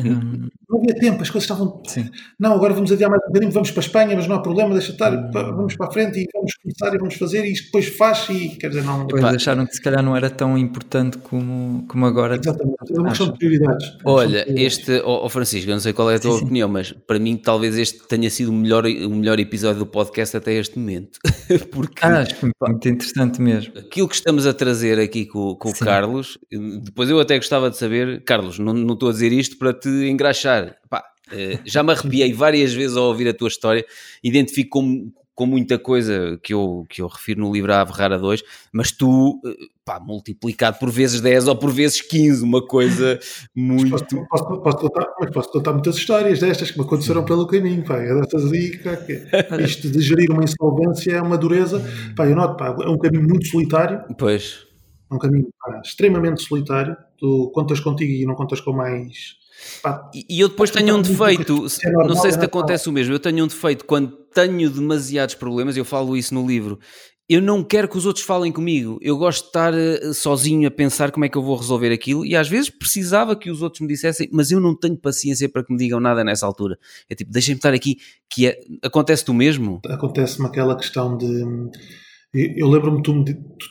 Hum, Não havia tempo, as coisas estavam. sim. Não, agora vamos adiar mais um bocadinho, vamos para a Espanha, mas não há problema, deixa estar, Hum. vamos para a frente e vamos começar e vamos fazer, e isto depois faz, e quer dizer, não. Depois Epá. acharam que se calhar não era tão importante como, como agora. Exatamente, é uma questão de prioridades. É Olha, de prioridades. este, ó Francisco, eu não sei qual é a tua Sim, sim. opinião, mas para mim talvez este tenha sido o melhor, o melhor episódio do podcast até este momento. Porque Ah, acho muito, muito interessante mesmo. aquilo que estamos a trazer aqui com, com o Sim. Carlos, depois eu até gostava de saber, Carlos, não, não estou a dizer isto para te engraxar. Pá, eh, já me arrepiei várias vezes ao ouvir a tua história, identifico com, muita coisa que eu, que eu refiro no livro A Ave Rara 2, mas tu, eh, pá, multiplicado por vezes 10 ou por vezes 15, uma coisa muito... Posso, posso, posso contar, mas posso contar muitas histórias destas que me aconteceram pelo caminho. Pá, é dessas aí, isto de gerir uma insolvência é uma dureza. Pá, eu noto, pá, é um caminho muito solitário, Pois, é um caminho pá, extremamente solitário. Tu contas contigo e não contas com mais. Pá, E eu depois tenho um defeito, Isso é normal, não sei é se te normal. acontece o mesmo, eu tenho um defeito quando tenho demasiados problemas, eu falo isso no livro, eu não quero que os outros falem comigo, eu gosto de estar eh, sozinho a pensar como é que eu vou resolver aquilo e às vezes precisava que os outros me dissessem, mas eu não tenho paciência para que me digam nada nessa altura. É tipo, deixem-me estar aqui, que é, acontece-te o mesmo? acontece-me aquela questão de. Eu, lembro-me tu,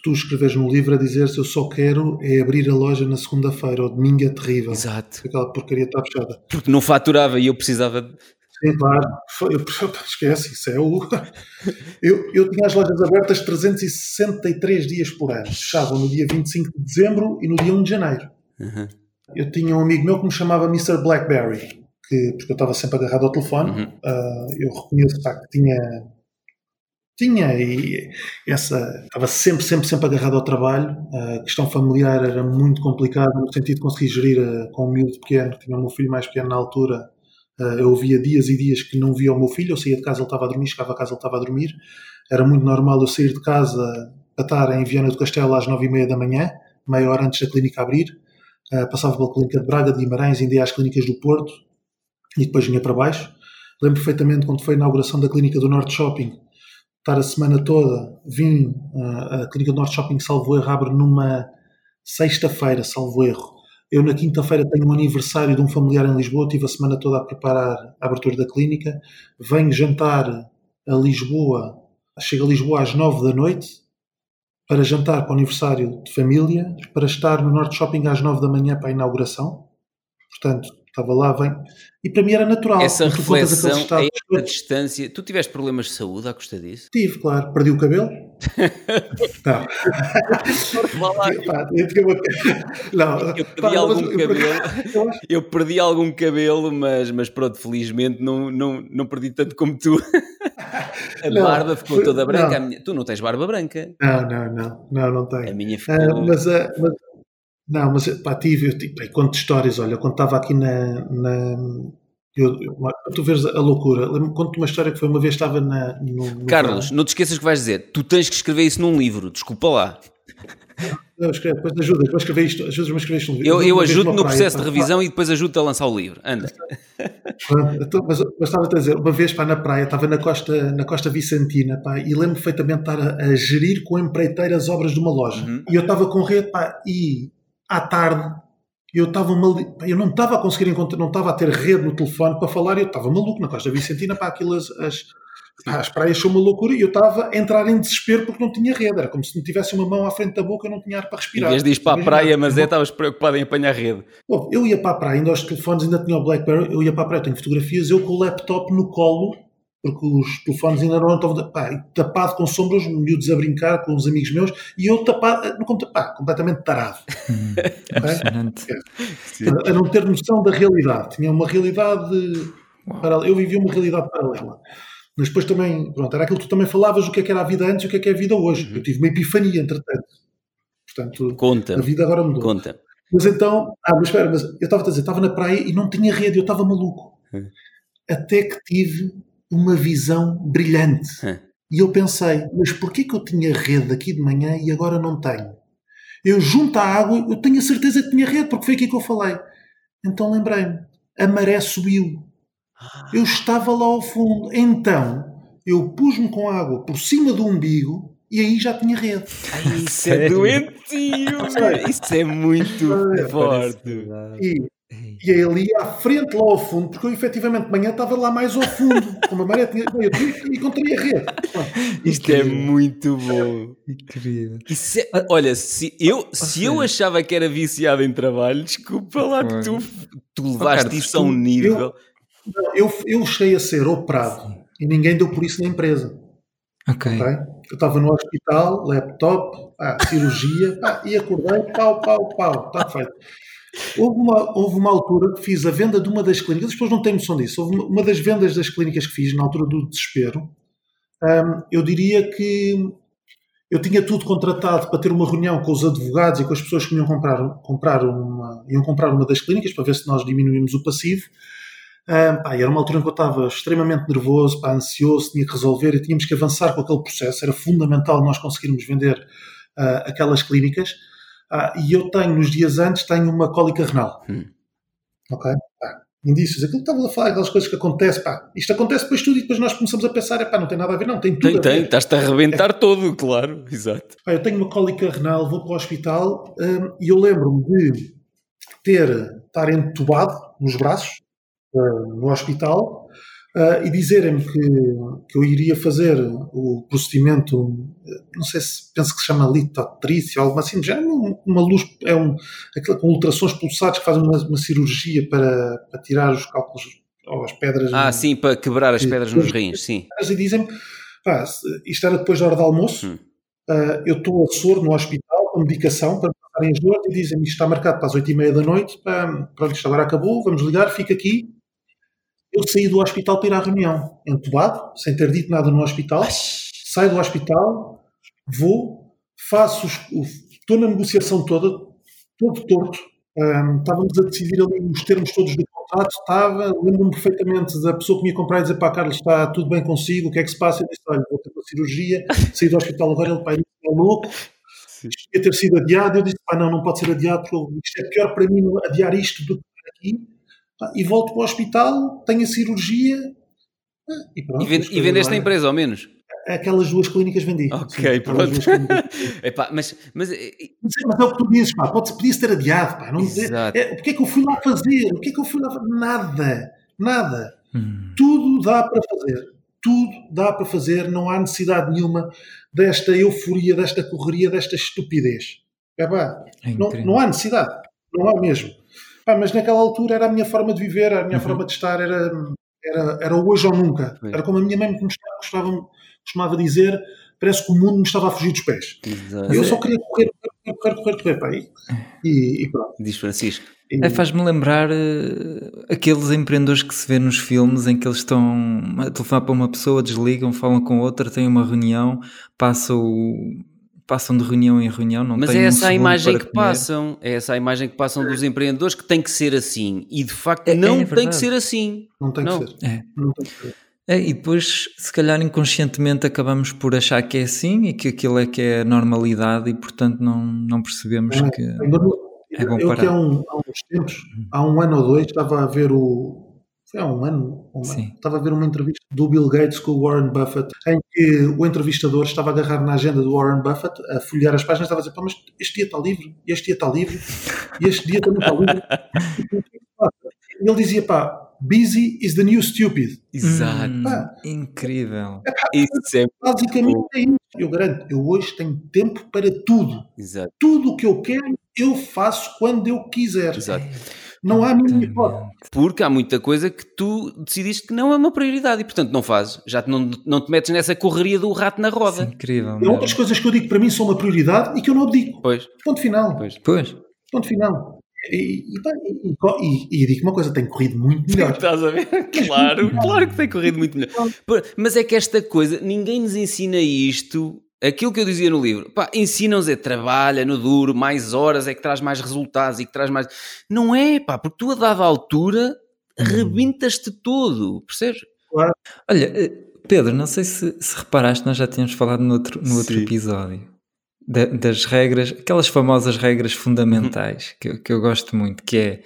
tu, escreves no livro a dizer se eu só quero é abrir a loja na segunda-feira, ou domingo é terrível. Exato. Aquela porcaria está fechada. Porque não faturava e eu precisava. de- Sim, claro. Eu, esquece, isso é o. Eu, eu tinha as lojas abertas 363 dias por ano. Fechavam no dia 25 de dezembro e no dia 1 de janeiro. Uhum. Eu tinha um amigo meu que me chamava Mr. Blackberry, que, porque eu estava sempre agarrado ao telefone. Uhum. Ah, eu reconheço pá, que tinha. Tinha e essa. Estava sempre, sempre, sempre agarrado ao trabalho. A questão familiar era muito complicada no sentido de conseguir gerir ah, com um miúdo pequeno. Tinha o meu filho mais pequeno na altura. Ah, eu via dias e dias que não via o meu filho. Eu saía de casa, ele estava a dormir, chegava a casa, ele estava a dormir. Era muito normal eu sair de casa para estar em Viana do Castelo às nove e meia da manhã, meia hora antes da clínica abrir. Uh, passava pela clínica de Braga, de Guimarães, ainda ia às clínicas do Porto e depois vinha para baixo. Lembro perfeitamente quando foi a inauguração da clínica do Norte Shopping, estar a semana toda, vim uh, a clínica do Norte Shopping, salvo erro, abre numa sexta-feira, salvo erro. Eu na quinta-feira tenho um aniversário de um familiar em Lisboa, tive a semana toda a preparar a abertura da clínica, venho jantar a Lisboa, chego a Lisboa às nove da noite, para jantar para o aniversário de família, para estar no Norte Shopping às 9 da manhã para a inauguração. Portanto, estava lá, vem. E para mim era natural. Essa reflexão, a esta distância. Tu tiveste problemas de saúde à custa disso? Tive, claro. Perdi o cabelo. Não. Eu Não, perdi algum eu- cabelo. eu Eu perdi algum cabelo, mas, mas pronto, felizmente não, não, não perdi tanto como tu. A Não, barba ficou toda branca. não. minha- Tu não tens barba branca. Não, não, não, não, não tenho. A minha ficou. mas, ah, mas- não, mas pá, tive, eu, tipo, conto histórias, olha, quando estava aqui na. na eu, eu, tu veres a loucura, lembro- conto uma história que foi uma vez estava na, no, no Carlos, não te esqueças que vais dizer. Tu tens que escrever isso num livro. Desculpa lá. Não, escreve, depois ajuda, depois escrever isto, ajudas-me a escrever isto no livro. Eu, eu ajudo no praia, processo de pá, revisão e depois ajudo-te a lançar o livro. Anda. pá, então, mas, mas estava a dizer, uma vez pá, na praia, estava na costa, na costa Vicentina pá, e lembro perfeitamente de estar a, a gerir com empreiteira as obras de uma loja. Uhum. E eu estava com rede pá, e à tarde eu estava mal, eu não estava a conseguir encontrar, não estava a ter rede no telefone para falar, eu estava maluco na costa Vicentina, pá, aquilo as, as, pá, as praias são uma loucura e eu estava a entrar em desespero porque não tinha rede, era como se não tivesse uma mão à frente da boca e eu não tinha ar para Em respirar. vez de ir para a praia, mas é, eu- estavas preocupado em apanhar rede. Bom, eu ia para a praia, ainda aos telefones, ainda tinha o Blackberry, eu ia para a praia, tenho fotografias, eu com o laptop no colo, porque os telefones ainda não estavam pá, tapado com sombras, miúdos a brincar com uns amigos meus, e eu tapado, no computador, pá, completamente tarado. Hum, ok? impressionante. A não ter noção da realidade. Tinha uma realidade paralela. Eu vivia uma realidade paralela. Mas depois também, pronto, era aquilo que tu também falavas, o que é que era a vida antes e o que é que é a vida hoje. Eu tive uma epifania, entretanto. Portanto, a Conta. vida agora mudou. Conta. Mas então, ah, mas espera, mas eu estava a dizer, estava na praia e não tinha rede, eu estava maluco. Hum. Até que tive uma visão brilhante. Hum. E eu pensei, mas porquê que eu tinha rede aqui de manhã e agora não tenho? Eu junto à água, eu tenho a certeza que tinha rede, porque foi aqui que eu falei. Então lembrei-me, a maré subiu. Eu estava lá ao fundo. Então, eu pus-me com água por cima do umbigo e aí já tinha rede. Ai, isso é doentio. Isso é muito É, forte. E, e é ali à frente, lá ao fundo, porque eu efetivamente de manhã estava lá mais ao fundo, como a maré tinha. Eu e encontrei a rede. Isto é muito bom. Incrível. É- olha, se eu, se eu achava que era viciado em trabalho, desculpa lá que tu, tu levaste Carlos, isso a um nível. Não, Eu, eu cheguei a ser operado e ninguém deu por isso na empresa. Ok. ok? Eu estava no hospital, laptop, pá, cirurgia, pá, e acordei, pau, pau, pau, está feito. Houve uma, houve uma altura que fiz a venda de uma das clínicas, as pessoas não têm noção disso. Houve uma, uma das vendas das clínicas que fiz na altura do desespero. hum, eu diria que eu tinha tudo contratado para ter uma reunião com os advogados e com as pessoas que iam comprar, comprar uma, iam comprar uma das clínicas para ver se nós diminuímos o passivo. Hum, pá, era uma altura em que eu estava extremamente nervoso, pá, ansioso, tinha que resolver e tínhamos que avançar com aquele processo. Era fundamental nós conseguirmos vender ah, aquelas clínicas. Ah, e eu tenho, nos dias antes, tenho uma cólica renal. Hum. Ok? Pá, indícios. Aquilo que estava a falar, aquelas coisas que acontecem, pá, isto acontece depois tudo e depois nós começamos a pensar, é pá, não tem nada a ver, não, tem tudo Tem, a tem, estás-te a arrebentar todo, claro. Exato. Pá, eu tenho uma cólica renal, vou para o hospital hum, e eu lembro-me de ter, estar entubado nos braços hum, no hospital, uh, e dizerem-me que, que eu iria fazer o procedimento, não sei se penso que se chama litotrícia ou algo assim, já é uma, luz, é um, aquilo com ultrassons pulsados que fazem uma, uma cirurgia para, para tirar os cálculos ou as pedras. Ah, sim, para quebrar as pedras nos rins, sim. E dizem-me, pá, isto era depois da hora do almoço, hum. uh, eu estou a soro no hospital com medicação para passarem as dores e dizem-me isto está marcado para as oito e meia da noite, para, pronto, isto agora acabou, vamos ligar, fica aqui. Eu saí do hospital para ir à reunião, entubado, sem ter dito nada no hospital, saio do hospital, vou, faço, os, estou na negociação toda, todo torto, um, estávamos a decidir ali os termos todos do contrato, estava, lembro-me perfeitamente da pessoa que me ia comprar e dizer, pá, Carlos, está tudo bem consigo, o que é que se passa? Eu disse, olha, vou ter uma cirurgia, saí do hospital agora, ele, pá, é louco, isto ia ter sido adiado, eu disse, pá, não, não pode ser adiado, porque isto é pior para mim adiar isto do que aqui, e volto para o hospital, tenho a cirurgia, e, pronto, e, vend, e vendeste a empresa, ao menos? aquelas duas clínicas vendi. Ok, pronto. Epá, mas, mas... Eh, mas, mas é o que tu dizes, pá, pode, podia ter adiado, pá. Não, é, é, porque é que eu fui lá fazer? O que é que eu fui lá fazer? Nada, nada. Hum. Tudo dá para fazer. Tudo dá para fazer, não há necessidade nenhuma desta euforia, desta correria, desta estupidez. É pá, é não, não há necessidade, não há mesmo. Pá, mas naquela altura era a minha forma de viver, a minha uhum. forma de estar, era, era, era hoje ou nunca. Era como a minha mãe me gostava, costumava dizer, parece que o mundo me estava a fugir dos pés. Exato. Eu só queria correr, correr, correr, correr, correr. E, e pronto. Diz Francisco. É, faz-me lembrar uh, aqueles empreendedores que se vê nos filmes em que eles estão a telefonar para uma pessoa, desligam, falam com outra, têm uma reunião, passam, passam de reunião em reunião. Não Mas é essa um a imagem que comer. passam, é essa a imagem que passam dos empreendedores que tem que ser assim e de facto é, não é tem que ser assim. Não tem não. que ser. É. Não tem que ser. É, e depois, se calhar inconscientemente, acabamos por achar que é assim e que aquilo é que é a normalidade e, portanto, não, não percebemos é, que é bom eu parar. Que há, um, há uns tempos, há um ano ou dois, estava a ver o. Foi há um ano, um ano estava a ver uma entrevista do Bill Gates com o Warren Buffett, em que o entrevistador estava a agarrar na agenda do Warren Buffett, a folhear as páginas, estava a dizer: mas este dia está livre, este dia está livre, e este dia também está livre. E ele dizia: pá, busy is the new stupid. Exato. Hum, incrível. Isso é Basicamente é isso. Eu garanto, eu hoje tenho tempo para tudo. Exato. Tudo o que eu quero, eu faço quando eu quiser. Exato. Não há mínima hipótese. Porque há muita coisa que tu decidiste que não é uma prioridade e, portanto, não fazes. Já te, não, não te metes nessa correria do rato na roda. Isso é incrível. E outras coisas que eu digo que para mim são uma prioridade e que eu não abdico. Pois. Ponto final. Pois. pois. Ponto final. E, e, e, e, digo uma coisa, tem corrido muito melhor. Estás a ver? Claro, claro que tem corrido muito melhor. Mas é que esta coisa, ninguém nos ensina isto. Aquilo que eu dizia no livro, pá, ensinam-nos é trabalha no duro, mais horas é que traz mais resultados e que traz mais. Não é, pá, porque tu a dada altura hum. rebentas-te todo, percebes? Claro. Olha, eh, Pedro, não sei se, se reparaste, nós já tínhamos falado no outro, no outro episódio das regras, aquelas famosas regras fundamentais que, eu, que eu gosto muito, que é,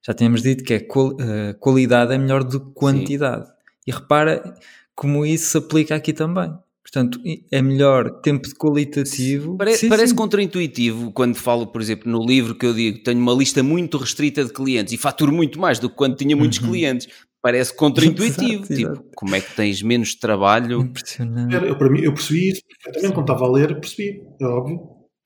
já tínhamos dito que é qual, uh, qualidade é melhor do que quantidade. Sim. E repara como isso se aplica aqui também. Portanto, é melhor tempo de qualitativo. Pare sim, parece sim. contraintuitivo quando falo, por exemplo, no livro que eu digo, tenho uma lista muito restrita de clientes e faturo muito mais do que quando tinha muitos uhum. clientes parece contraintuitivo. Tipo, como é que tens menos trabalho? Impressionante. Eu, para mim, eu percebi isso perfeitamente quando estava a ler, percebi, é óbvio.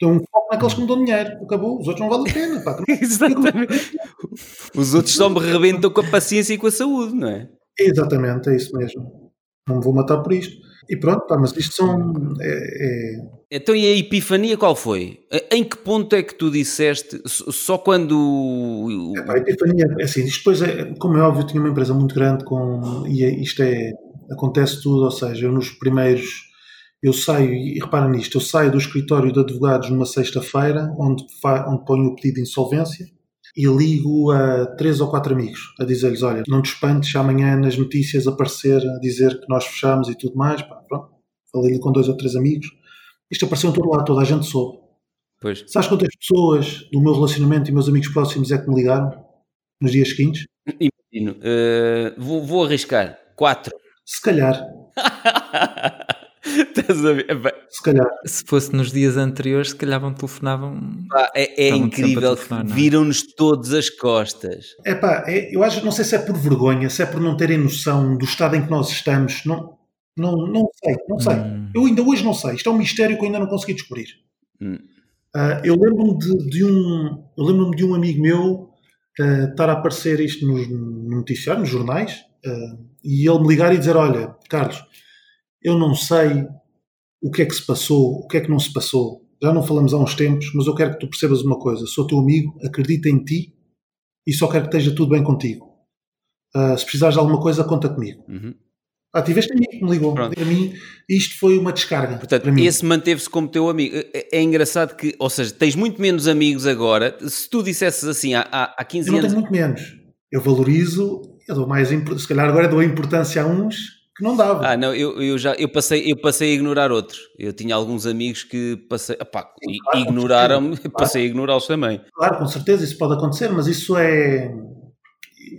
Um foco naqueles que me dão dinheiro. Acabou, os outros não valem a pena. Pá. Exatamente. os outros só me rebentam com a paciência e com a saúde, não é? Exatamente, é isso mesmo. Não me vou matar por isto. E pronto, pá, mas isto são. É, é... Então, e a epifania qual foi? Em que ponto é que tu disseste? Só quando. É, pá, a epifania, é assim, isto depois, é, como é óbvio, eu tinha uma empresa muito grande com. E é, isto é. Acontece tudo, ou seja, eu nos primeiros. Eu saio, e repara nisto, eu saio do escritório de advogados numa sexta-feira, onde, onde ponho o pedido de insolvência, e ligo a três ou quatro amigos a dizer-lhes: Olha, não te espantes amanhã nas notícias aparecer a dizer que nós fechamos e tudo mais. Pá, pronto. Falei-lhe com dois ou três amigos. Isto apareceu em todo lado, toda a gente soube. Pois. Sabes quantas pessoas do meu relacionamento e meus amigos próximos é que me ligaram nos dias seguintes? Imagino. Uh, vou, vou arriscar. Quatro. Se calhar. se calhar. Se fosse nos dias anteriores, se calhar vão telefonavam. Pá, é, é incrível que é? viram-nos todas as costas. É pá, é, eu acho, não sei se é por vergonha, se é por não terem noção do estado em que nós estamos. Não, não, não sei, não sei. Hum. Eu ainda hoje não sei. Isto é um mistério que eu ainda não consegui descobrir. Hum. Uh, eu lembro-me de, de, um, eu lembro-me de um amigo meu uh, estar a aparecer isto no, no noticiário, nos jornais, uh, e ele me ligar e dizer: Olha, Carlos, eu não sei o que é que se passou, o que é que não se passou. Já não falamos há uns tempos, mas eu quero que tu percebas uma coisa: sou teu amigo, acredito em ti e só quero que esteja tudo bem contigo. se precisares de alguma coisa, conta comigo. Uhum. Ah, tiveste amigo que me ligou. Pronto. Para mim, isto foi uma descarga. Portanto, esse manteve-se como teu amigo. É, é, engraçado que, ou seja, tens muito menos amigos agora. Se tu dissesses assim há, há 15 eu anos. Eu não tenho muito menos. Eu valorizo, eu dou mais, se calhar agora dou importância a uns que não dava. Ah, não, eu, eu já eu passei, eu passei a ignorar outros. Eu tinha alguns amigos que passei, opá, claro, ignoraram-me, claro. passei a ignorá-los também. Claro, com certeza, isso pode acontecer, mas isso é.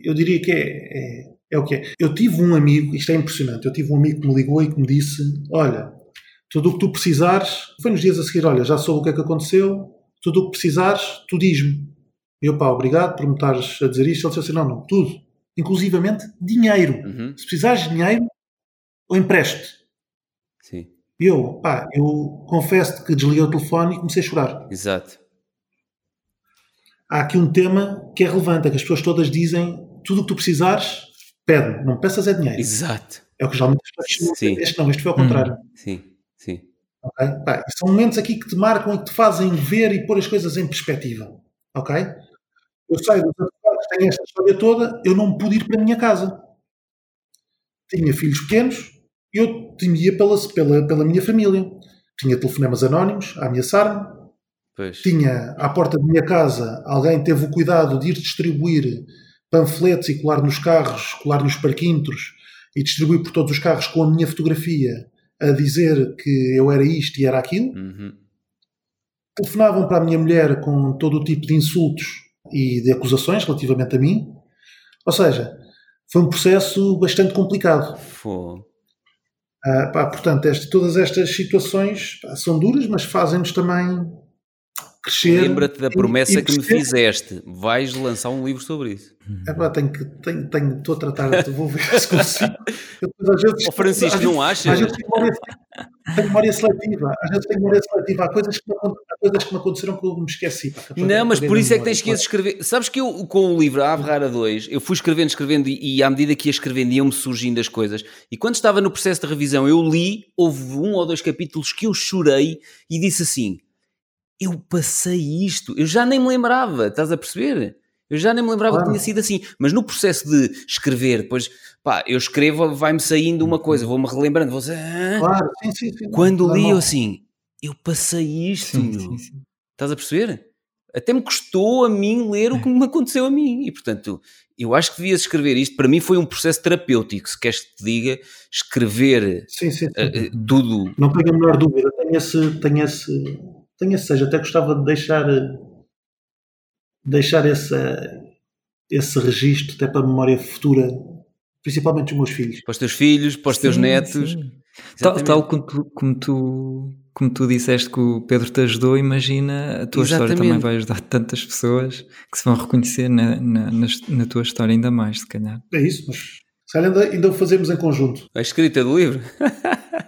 Eu diria que é, é é o que é. Eu tive um amigo, isto é impressionante, eu tive um amigo que me ligou e que me disse: Olha, tudo o que tu precisares, foi nos dias a seguir, olha, já soube o que é que aconteceu, tudo o que precisares, tu diz-me. Eu, pá, obrigado por me estares a dizer isto. Ele disse assim: Não, não, tudo, inclusivamente dinheiro. Uhum. Se precisares de dinheiro, eu empresto. Sim. E eu, pá, eu confesso que desliguei o telefone e comecei a chorar. Exato. Há aqui um tema que é relevante, é que as pessoas todas dizem tudo o que tu precisares, pede, não peças é dinheiro. Exato. É o que geralmente as pessoas sim. Este não, este foi ao contrário. Hum, sim, sim. Okay? Pá, são momentos aqui que te marcam e que te fazem ver e pôr as coisas em perspectiva. Ok? Eu saio dos advogados, tenho esta história toda, eu não pude ir para a minha casa. Tinha filhos pequenos eu temia pela, pela, pela minha família. Tinha telefonemas anónimos a ameaçar-me. Tinha à porta da minha casa alguém teve o cuidado de ir distribuir panfletos e colar nos carros, colar nos parquímetros e distribuir por todos os carros com a minha fotografia a dizer que eu era isto e era aquilo. Uhum. Telefonavam para a minha mulher com todo o tipo de insultos e de acusações relativamente a mim. Ou seja, foi um processo bastante complicado. Ah, pá, portanto, este, todas estas situações pá, são duras, mas fazem-nos também crescer. Lembra-te da promessa que me fizeste. Vais lançar um livro sobre isso. É pá, tenho que, tenho, tenho, estou a tratar, vou ver se consigo. Eu, às vezes, oh, Francisco, não achas? Às vezes tenho memória, tenho memória seletiva. Às vezes tenho memória seletiva. Há coisas, que há coisas que me aconteceram que eu me esqueci. Pá, não, mas por isso é que tens que escrever. Sabes que eu, com o livro A Ave Rara 2, eu fui escrevendo, escrevendo e, e à medida que ia escrevendo iam-me surgindo as coisas. E quando estava no processo de revisão, eu li, houve um ou dois capítulos que eu chorei e disse assim eu passei isto, eu já nem me lembrava, estás a perceber? Eu já nem me lembrava claro. que tinha sido assim, mas no processo de escrever, depois, pá, eu escrevo, vai-me saindo uma coisa, vou-me relembrando, vou dizer, ah, claro, sim, sim, sim, quando li eu assim, eu passei isto, estás a perceber? Até me custou a mim ler o que me aconteceu a mim, e portanto, eu acho que devias escrever isto. Para mim foi um processo terapêutico, se queres que te diga, escrever sim, sim, sim. Uh, tudo. Não tenho a menor dúvida, tenho esse, tenho esse, tenha seja, até gostava de deixar deixar esse, esse registro até para a memória futura, principalmente dos meus filhos. Para os teus filhos, para os sim, teus netos. Tal, tal como, tu, como, tu, como tu disseste que o Pedro te ajudou, imagina a tua Exatamente. história também vai ajudar tantas pessoas que se vão reconhecer na, na, na, na tua história ainda mais, se calhar. É isso, mas se calhar ainda, ainda o fazemos em conjunto. A escrita do livro?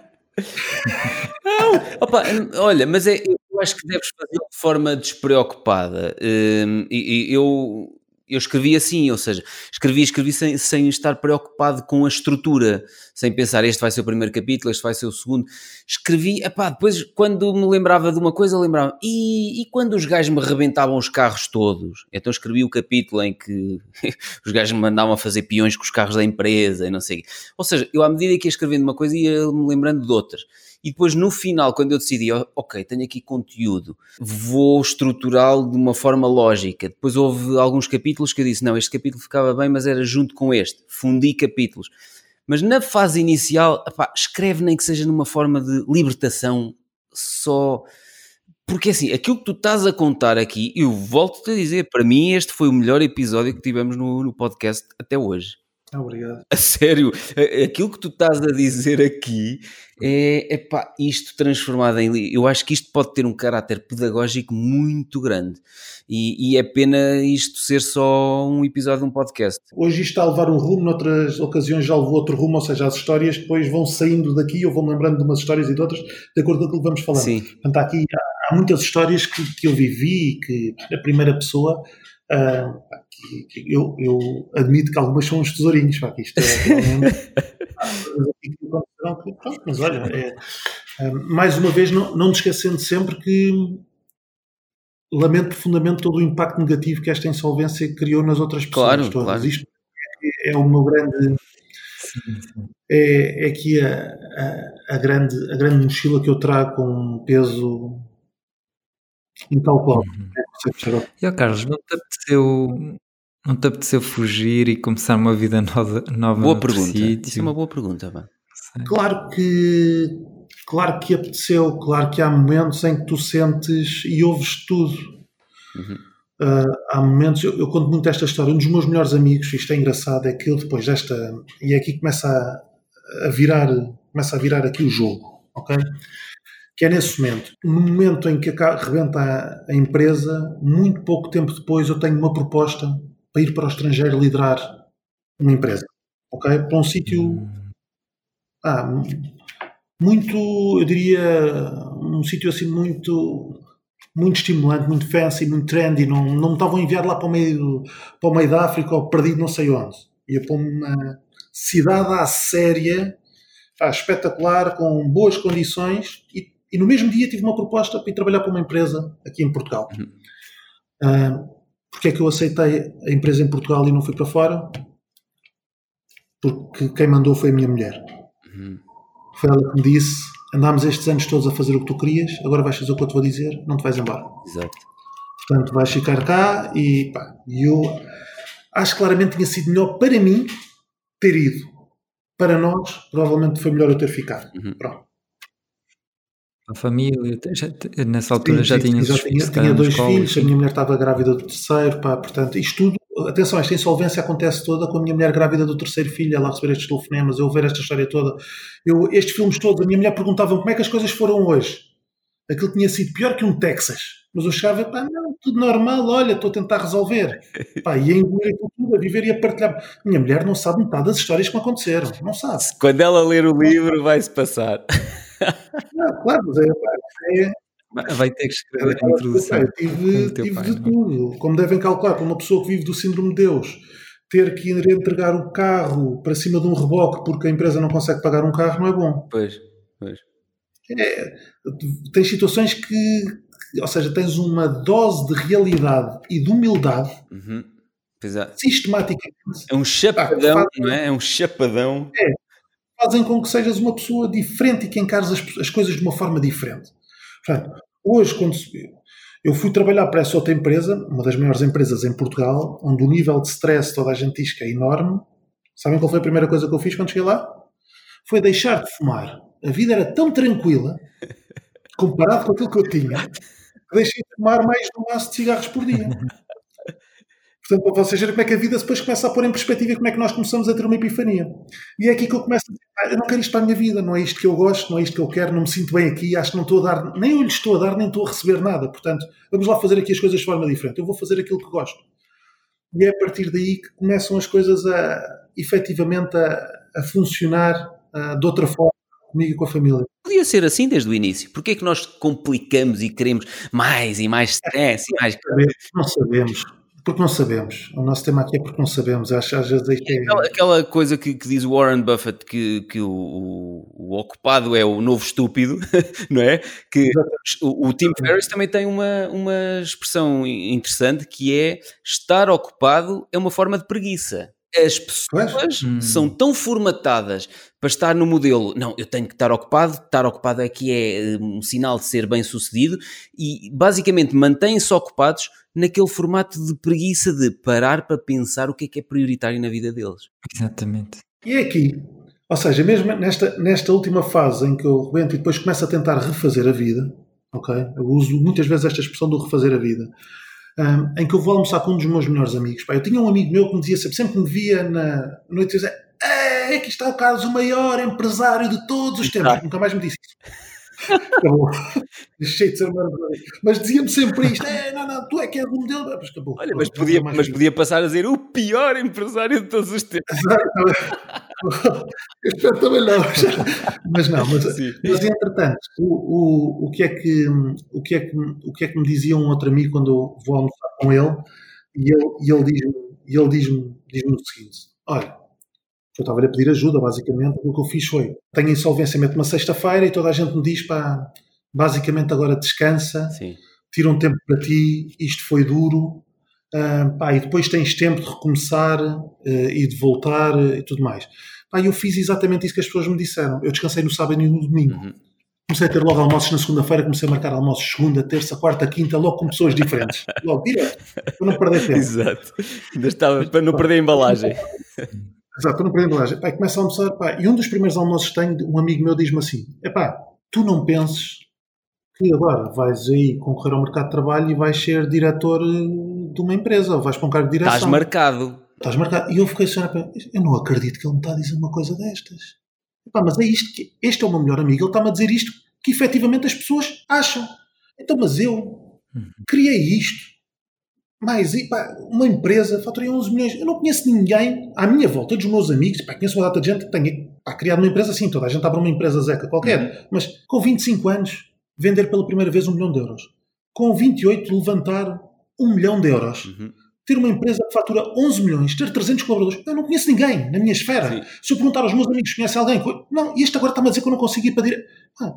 Não, opa, olha, mas é, acho que deves fazer de forma despreocupada. Um, e, e eu, eu escrevi assim, ou seja, escrevi, escrevi sem, sem estar preocupado com a estrutura, sem pensar este vai ser o primeiro capítulo, este vai ser o segundo. Escrevi, epá, depois quando me lembrava de uma coisa, lembrava, e, e quando os gajos me rebentavam os carros todos? Então escrevi o capítulo em que os gajos me mandavam a fazer peões com os carros da empresa e não sei. Ou seja, eu à medida que ia escrevendo uma coisa ia me lembrando de outras. E depois no final, quando eu decidi, ok, tenho aqui conteúdo, vou estruturá-lo de uma forma lógica. Depois houve alguns capítulos que eu disse, não, este capítulo ficava bem, mas era junto com este. Fundi capítulos. Mas na fase inicial, epá, escreve nem que seja numa forma de libertação, só. Porque assim, aquilo que tu estás a contar aqui, eu volto-te a dizer, para mim este foi o melhor episódio que tivemos no, no podcast até hoje. Obrigado. A sério, aquilo que tu estás a dizer aqui é, epá, isto transformado em. Eu acho que isto pode ter um caráter pedagógico muito grande. E, e, é pena isto ser só um episódio de um podcast. Hoje isto está a levar um rumo, noutras ocasiões já levou outro rumo, ou seja, as histórias depois vão saindo daqui, vou me lembrando de umas histórias e de outras, de acordo com aquilo que vamos falando. Sim. Portanto, há aqui há, há muitas histórias que, que eu vivi e que a primeira pessoa Uh, eu, eu, admito que algumas são uns tesourinhos, pá, que isto é realmente. mas olha, é, é, mais uma vez, não, não nos esquecendo sempre que lamento profundamente todo o impacto negativo que esta insolvência criou nas outras pessoas claro, todas. Claro. Isto é, é o meu grande. É, é aqui a, a, a, grande, a grande mochila que eu trago com um peso incalculável. Uhum. E ó Carlos, não te apeteceu, não te apeteceu fugir e começar uma vida nova, nova boa pergunta. Sítio? Isso é uma boa pergunta. Pá. Claro que claro que apeteceu, claro que há momentos em que tu sentes e ouves tudo. Uhum. Uh, há momentos, eu, eu, conto muito esta história. Um dos meus melhores amigos, isto é engraçado, é que eu depois desta. E aqui começa a, a virar, começa a virar aqui o jogo, ok? Que é nesse momento. No momento em que rebenta a, empresa, muito pouco tempo depois eu tenho uma proposta para ir para o estrangeiro liderar uma empresa. Ok? Para um sítio. Ah, muito, eu diria, um sítio assim muito muito estimulante, muito fancy, muito trendy, não, não me estavam a enviar lá para o meio, para o meio da África ou perdido não sei onde. Ia para uma cidade à séria, ah, espetacular, com boas condições e e no mesmo dia tive uma proposta para ir trabalhar para uma empresa aqui em Portugal. Uhum. Uh, Porquê é que eu aceitei a empresa em Portugal e não fui para fora? Porque quem mandou foi a minha mulher. Uhum. Foi ela que me disse: andámos estes anos todos a fazer o que tu querias, agora vais fazer o que eu te vou dizer, não te vais embora. Exato. Portanto, vais ficar cá e pá, eu acho que claramente tinha sido melhor para mim ter ido. Para nós, provavelmente foi melhor eu ter ficado. Uhum. Pronto a família, já, nessa altura sim, já tinha já tinha, tinha dois filhos, a minha mulher estava grávida do terceiro, pá, portanto, isto tudo, atenção, esta insolvência acontece toda com a minha mulher grávida do terceiro filho, ela receber estes telefonemas, eu ver esta história toda, eu, estes filmes todos, a minha mulher perguntava como é que as coisas foram hoje. Aquilo tinha sido pior que um Texas. Mas eu chegava, pá, não, tudo normal, olha, estou a tentar resolver. Pá, e a engolir tudo, a viver e a partilhar. Minha mulher não sabe metade das histórias que me aconteceram, não sabe. Quando ela ler o livro, vai-se passar. Não, claro, mas é, é Vai ter que escrever a introdução. Eu tive, tive pai, de é? tudo. Como devem calcular, para uma pessoa que vive do síndrome de Deus, ter que ir entregar o carro para cima de um reboque porque a empresa não consegue pagar um carro não é bom. Pois, pois. É, tens situações que, ou seja, tens uma dose de realidade e de humildade uhum. é. sistematicamente. É um chapadão, não é? É um chapadão. É, fazem com que sejas uma pessoa diferente e que encares as, as coisas de uma forma diferente. Portanto, hoje, quando se, eu fui trabalhar para essa outra empresa, uma das maiores empresas em Portugal, onde o nível de stress toda a gente diz que é enorme. Sabem qual foi a primeira coisa que eu fiz quando cheguei lá? Foi deixar de fumar. A vida era tão tranquila, comparado com aquilo que eu tinha, que deixei de fumar mais de um maço de cigarros por dia. Portanto, para vocês verem como é que a vida depois começa a pôr em perspectiva como é que nós começamos a ter uma epifania. E é aqui que eu começo a dizer, ah, eu não quero isto para a minha vida, não é isto que eu gosto, não é isto que eu quero, não me sinto bem aqui, acho que não estou a dar, nem eu lhe estou a dar, nem estou a receber nada. Portanto, vamos lá fazer aqui as coisas de forma diferente. Eu vou fazer aquilo que gosto. E é a partir daí que começam as coisas a, efetivamente, a, a funcionar a, de outra forma comigo e com a família. Podia ser assim desde o início. Porquê é que nós complicamos e queremos mais e mais stress e mais... Não sabemos. Porque não sabemos. O nosso tema aqui é porque não sabemos. Acho, às vezes é... aquela, aquela, coisa que, que, diz Warren Buffett que, que o, o, o, ocupado é o novo estúpido, não é? Que o, o, Tim Ferriss também tem uma, uma expressão interessante que é estar ocupado é uma forma de preguiça. As pessoas hum. são tão formatadas para estar no modelo, não, eu tenho que estar ocupado, estar ocupado aqui é, é um sinal de ser bem sucedido e basicamente mantêm-se ocupados naquele formato de preguiça de parar para pensar o que é que é prioritário na vida deles. Exatamente. E é aqui, ou seja, mesmo nesta, nesta última fase em que eu rebento e depois começo a tentar refazer a vida, ok? Eu uso muitas vezes esta expressão do refazer a vida. Um, em que eu vou almoçar com um dos meus melhores amigos. Pá, eu tinha um amigo meu que me dizia sempre, sempre que me via na noite, dizia, é, aqui está o Carlos, o maior empresário de todos os tempos. Nunca mais me disse isso. Acabou. Deixei de ser maravilhoso. Mas dizia-me sempre isto: é, não, não, tu é que és o modelo. Mas acabou. Olha, mas podia, mas podia passar a dizer o pior empresário de todos os tempos. Eu espero também não. Mas não, mas, mas entretanto, o, o, o, que é que, o, que é que, o que é que me dizia um outro amigo quando eu vou almoçar com ele? E ele, e ele diz-me diz, -me, diz, -me, o seguinte: olha eu estava a pedir ajuda, basicamente. O que eu fiz foi: tenho insolvência, meto uma sexta-feira e toda a gente me diz, pá, basicamente agora descansa, Sim. tira um tempo para ti, isto foi duro, uh, pá, e depois tens tempo de recomeçar uh, e de voltar uh, e tudo mais. Pá, eu fiz exatamente isso que as pessoas me disseram. Eu descansei no sábado e no domingo. Uhum. Comecei a ter logo almoços na segunda-feira, comecei a marcar almoços segunda, terça, quarta, quinta, logo com pessoas diferentes. Logo, direto, para não perder tempo. Exato. Estava para não perder a embalagem. Exato, para não perder a embalagem. Pá, começa a almoçar, pá, e um dos primeiros almoços que tenho, um amigo meu diz-me assim: é pá, tu não penses que agora vais aí concorrer ao mercado de trabalho e vais ser diretor eh, de uma empresa, ou vais para um cargo de direção. Estás marcado. Estás marcado. E eu fiquei assim, eu não acredito que ele me está a dizer uma coisa destas. Epá, mas é isto que, este é o meu melhor amigo, ele está-me a dizer isto que efetivamente as pessoas acham. Então, mas eu criei isto, mais pá, uma empresa, faturei 11 milhões. Eu não conheço ninguém à minha volta, dos meus amigos, pá, conheço uma data de gente que tenha pá, criado uma empresa assim, toda a gente abre uma empresa zeca qualquer, uhum. mas com 25 anos, vender pela primeira vez um milhão de euros. Com 28, levantar um milhão de euros. Uhum. Ter uma empresa que fatura 11 milhões, ter 300 colaboradores. Eu não conheço ninguém na minha esfera. Sim. Se eu perguntar aos meus amigos, conhece alguém? Não, e este agora está-me a dizer que eu não consigo ir para direito. Ah,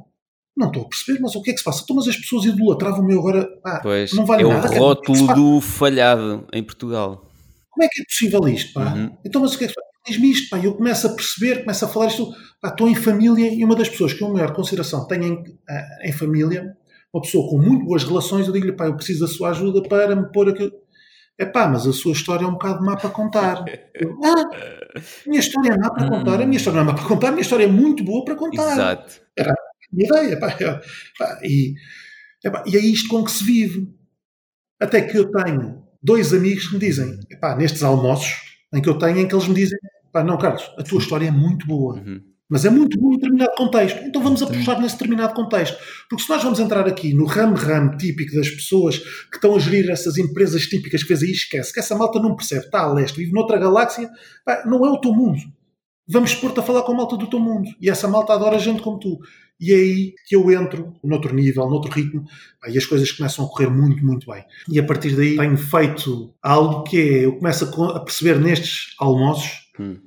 não estou a perceber, mas o que é que se passa? Então, mas as pessoas idolatravam-me agora. Ah, pois, não vale é nada. o rótulo do falhado em Portugal. Como é que é possível isto, pá? Uhum. Então, mas o que é que se passa? Diz-me isto, pá. Eu começo a perceber, começo a falar isto. Pá, estou em família e uma das pessoas que eu maior consideração tenho em, em família, uma pessoa com muito boas relações, eu digo-lhe, pá, eu preciso da sua ajuda para me pôr aquilo. É pá, mas a sua história é um bocado má para contar. Eu, ah, minha história é má para contar. A minha história não é má para contar, a minha história é muito boa para contar. Exato. Era, minha ideia. Pá, pá, e, pá, e é isto com que se vive. Até que eu tenho dois amigos que me dizem, pá, nestes almoços em que eu tenho, em que eles me dizem, pá, não, Carlos, a tua história é muito boa. Uhum. Mas é muito bom em determinado contexto. Então vamos apostar nesse determinado contexto. Porque se nós vamos entrar aqui no ramo-ramo típico das pessoas que estão a gerir essas empresas típicas que fez aí, esquece que essa malta não percebe, está a leste, vive noutra galáxia, pá, não é o teu mundo. Vamos pôr-te a falar com a malta do teu mundo. E essa malta adora gente como tu. E é aí que eu entro noutro nível, noutro ritmo, e as coisas começam a correr muito, muito bem. E a partir daí tenho feito algo que é, eu começo a perceber nestes almoços hum.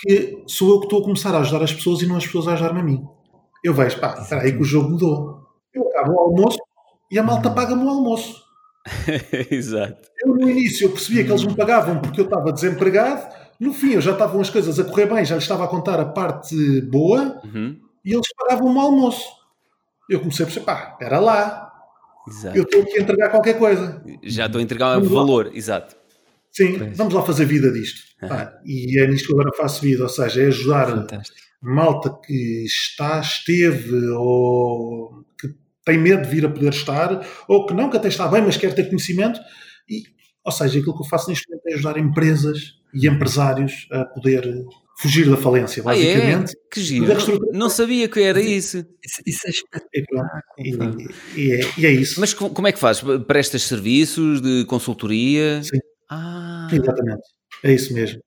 Que sou eu que estou a começar a ajudar as pessoas e não as pessoas a ajudar-me a mim. Eu vejo, pá, espera aí que o jogo mudou. Eu acabo o almoço e a malta paga-me o almoço. Exato. Eu no início eu percebia que eles me pagavam porque eu estava desempregado, no fim eu já estavam as coisas a correr bem, já lhes estava a contar a parte boa. Uhum e eles pagavam um almoço. Eu comecei a perceber, pá, espera lá. Exato. Eu aqui a entregar qualquer coisa. Já estou a entregar um valor, exato. Sim, pois. vamos lá fazer vida disto. Pá, e é nisto que agora faço vida, ou seja, é ajudar Fantástico. malta que está, esteve ou que tem medo de vir a poder estar, ou que não, que até está bem, mas quer ter conhecimento. E, ou seja, aquilo que eu faço neste momento é ajudar empresas e empresários a poder fugir da falência, basicamente. Ah, é? Que giro. Não sabia que era isso. Isso, isso é espetacular. E, e, é, e, é, isso. Mas como é que fazes? Prestas serviços de consultoria? Sim. Ah. Exatamente. É isso mesmo.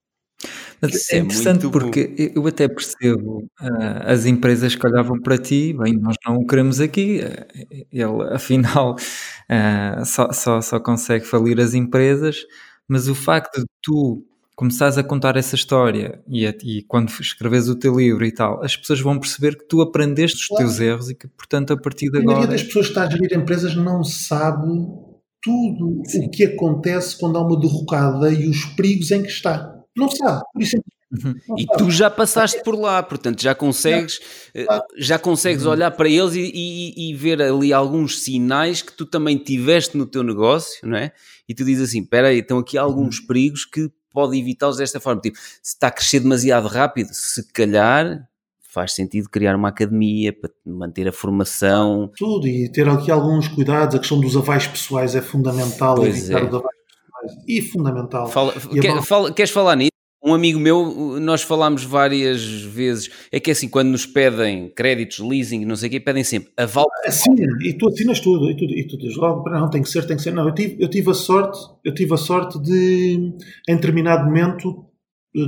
Mas é, é interessante porque bom. eu até percebo uh, as empresas que olhavam para ti, bem, nós não o queremos aqui, uh, ele afinal uh, só, só, só consegue falir as empresas, mas o facto de tu começares a contar essa história e, e, quando escreves o teu livro e tal, as pessoas vão perceber que tu aprendeste os claro. teus erros e que, portanto, a partir de agora. A maioria das pessoas que está a gerir empresas não sabe tudo Sim. o que acontece quando há uma derrocada e os perigos em que está. Não sabe. Por isso Uhum. E tu já passaste por lá, portanto já consegues, eh, já consegues uhum. olhar para eles e, e, e, ver ali alguns sinais que tu também tiveste no teu negócio, não é? E tu dizes assim: espera aí, estão aqui alguns uhum. perigos que pode evitá-los desta forma. Tipo, se está a crescer demasiado rápido, se calhar faz sentido criar uma academia para manter a formação. Tudo, e ter aqui alguns cuidados, a questão dos avais pessoais é fundamental, Pois evitar é. os avais pessoais, e fundamental. Fala- E a quer- mão- fala- queres falar nisso? Um amigo meu, nós falámos várias vezes, é que assim, quando nos pedem créditos, leasing, não sei o quê, pedem sempre aval. Assina, e tu assinas tudo, e tu, e tu dizes logo, "Pá, não, tem que ser, tem que ser. Não, eu tive, eu tive a sorte, eu tive a sorte de, em determinado momento,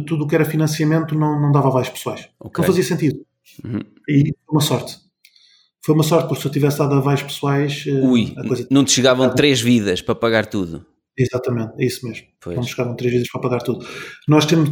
tudo o que era financiamento não, não dava avais pessoais. Ok. Não fazia sentido. Uhum. E foi uma sorte. Foi uma sorte, porque se eu tivesse dado avais pessoais, eh, Ui, a coisa... não te chegavam três vidas para pagar tudo. Exatamente, é isso mesmo. Pois. Vamos chegaram três vezes para pagar tudo. Nós temos,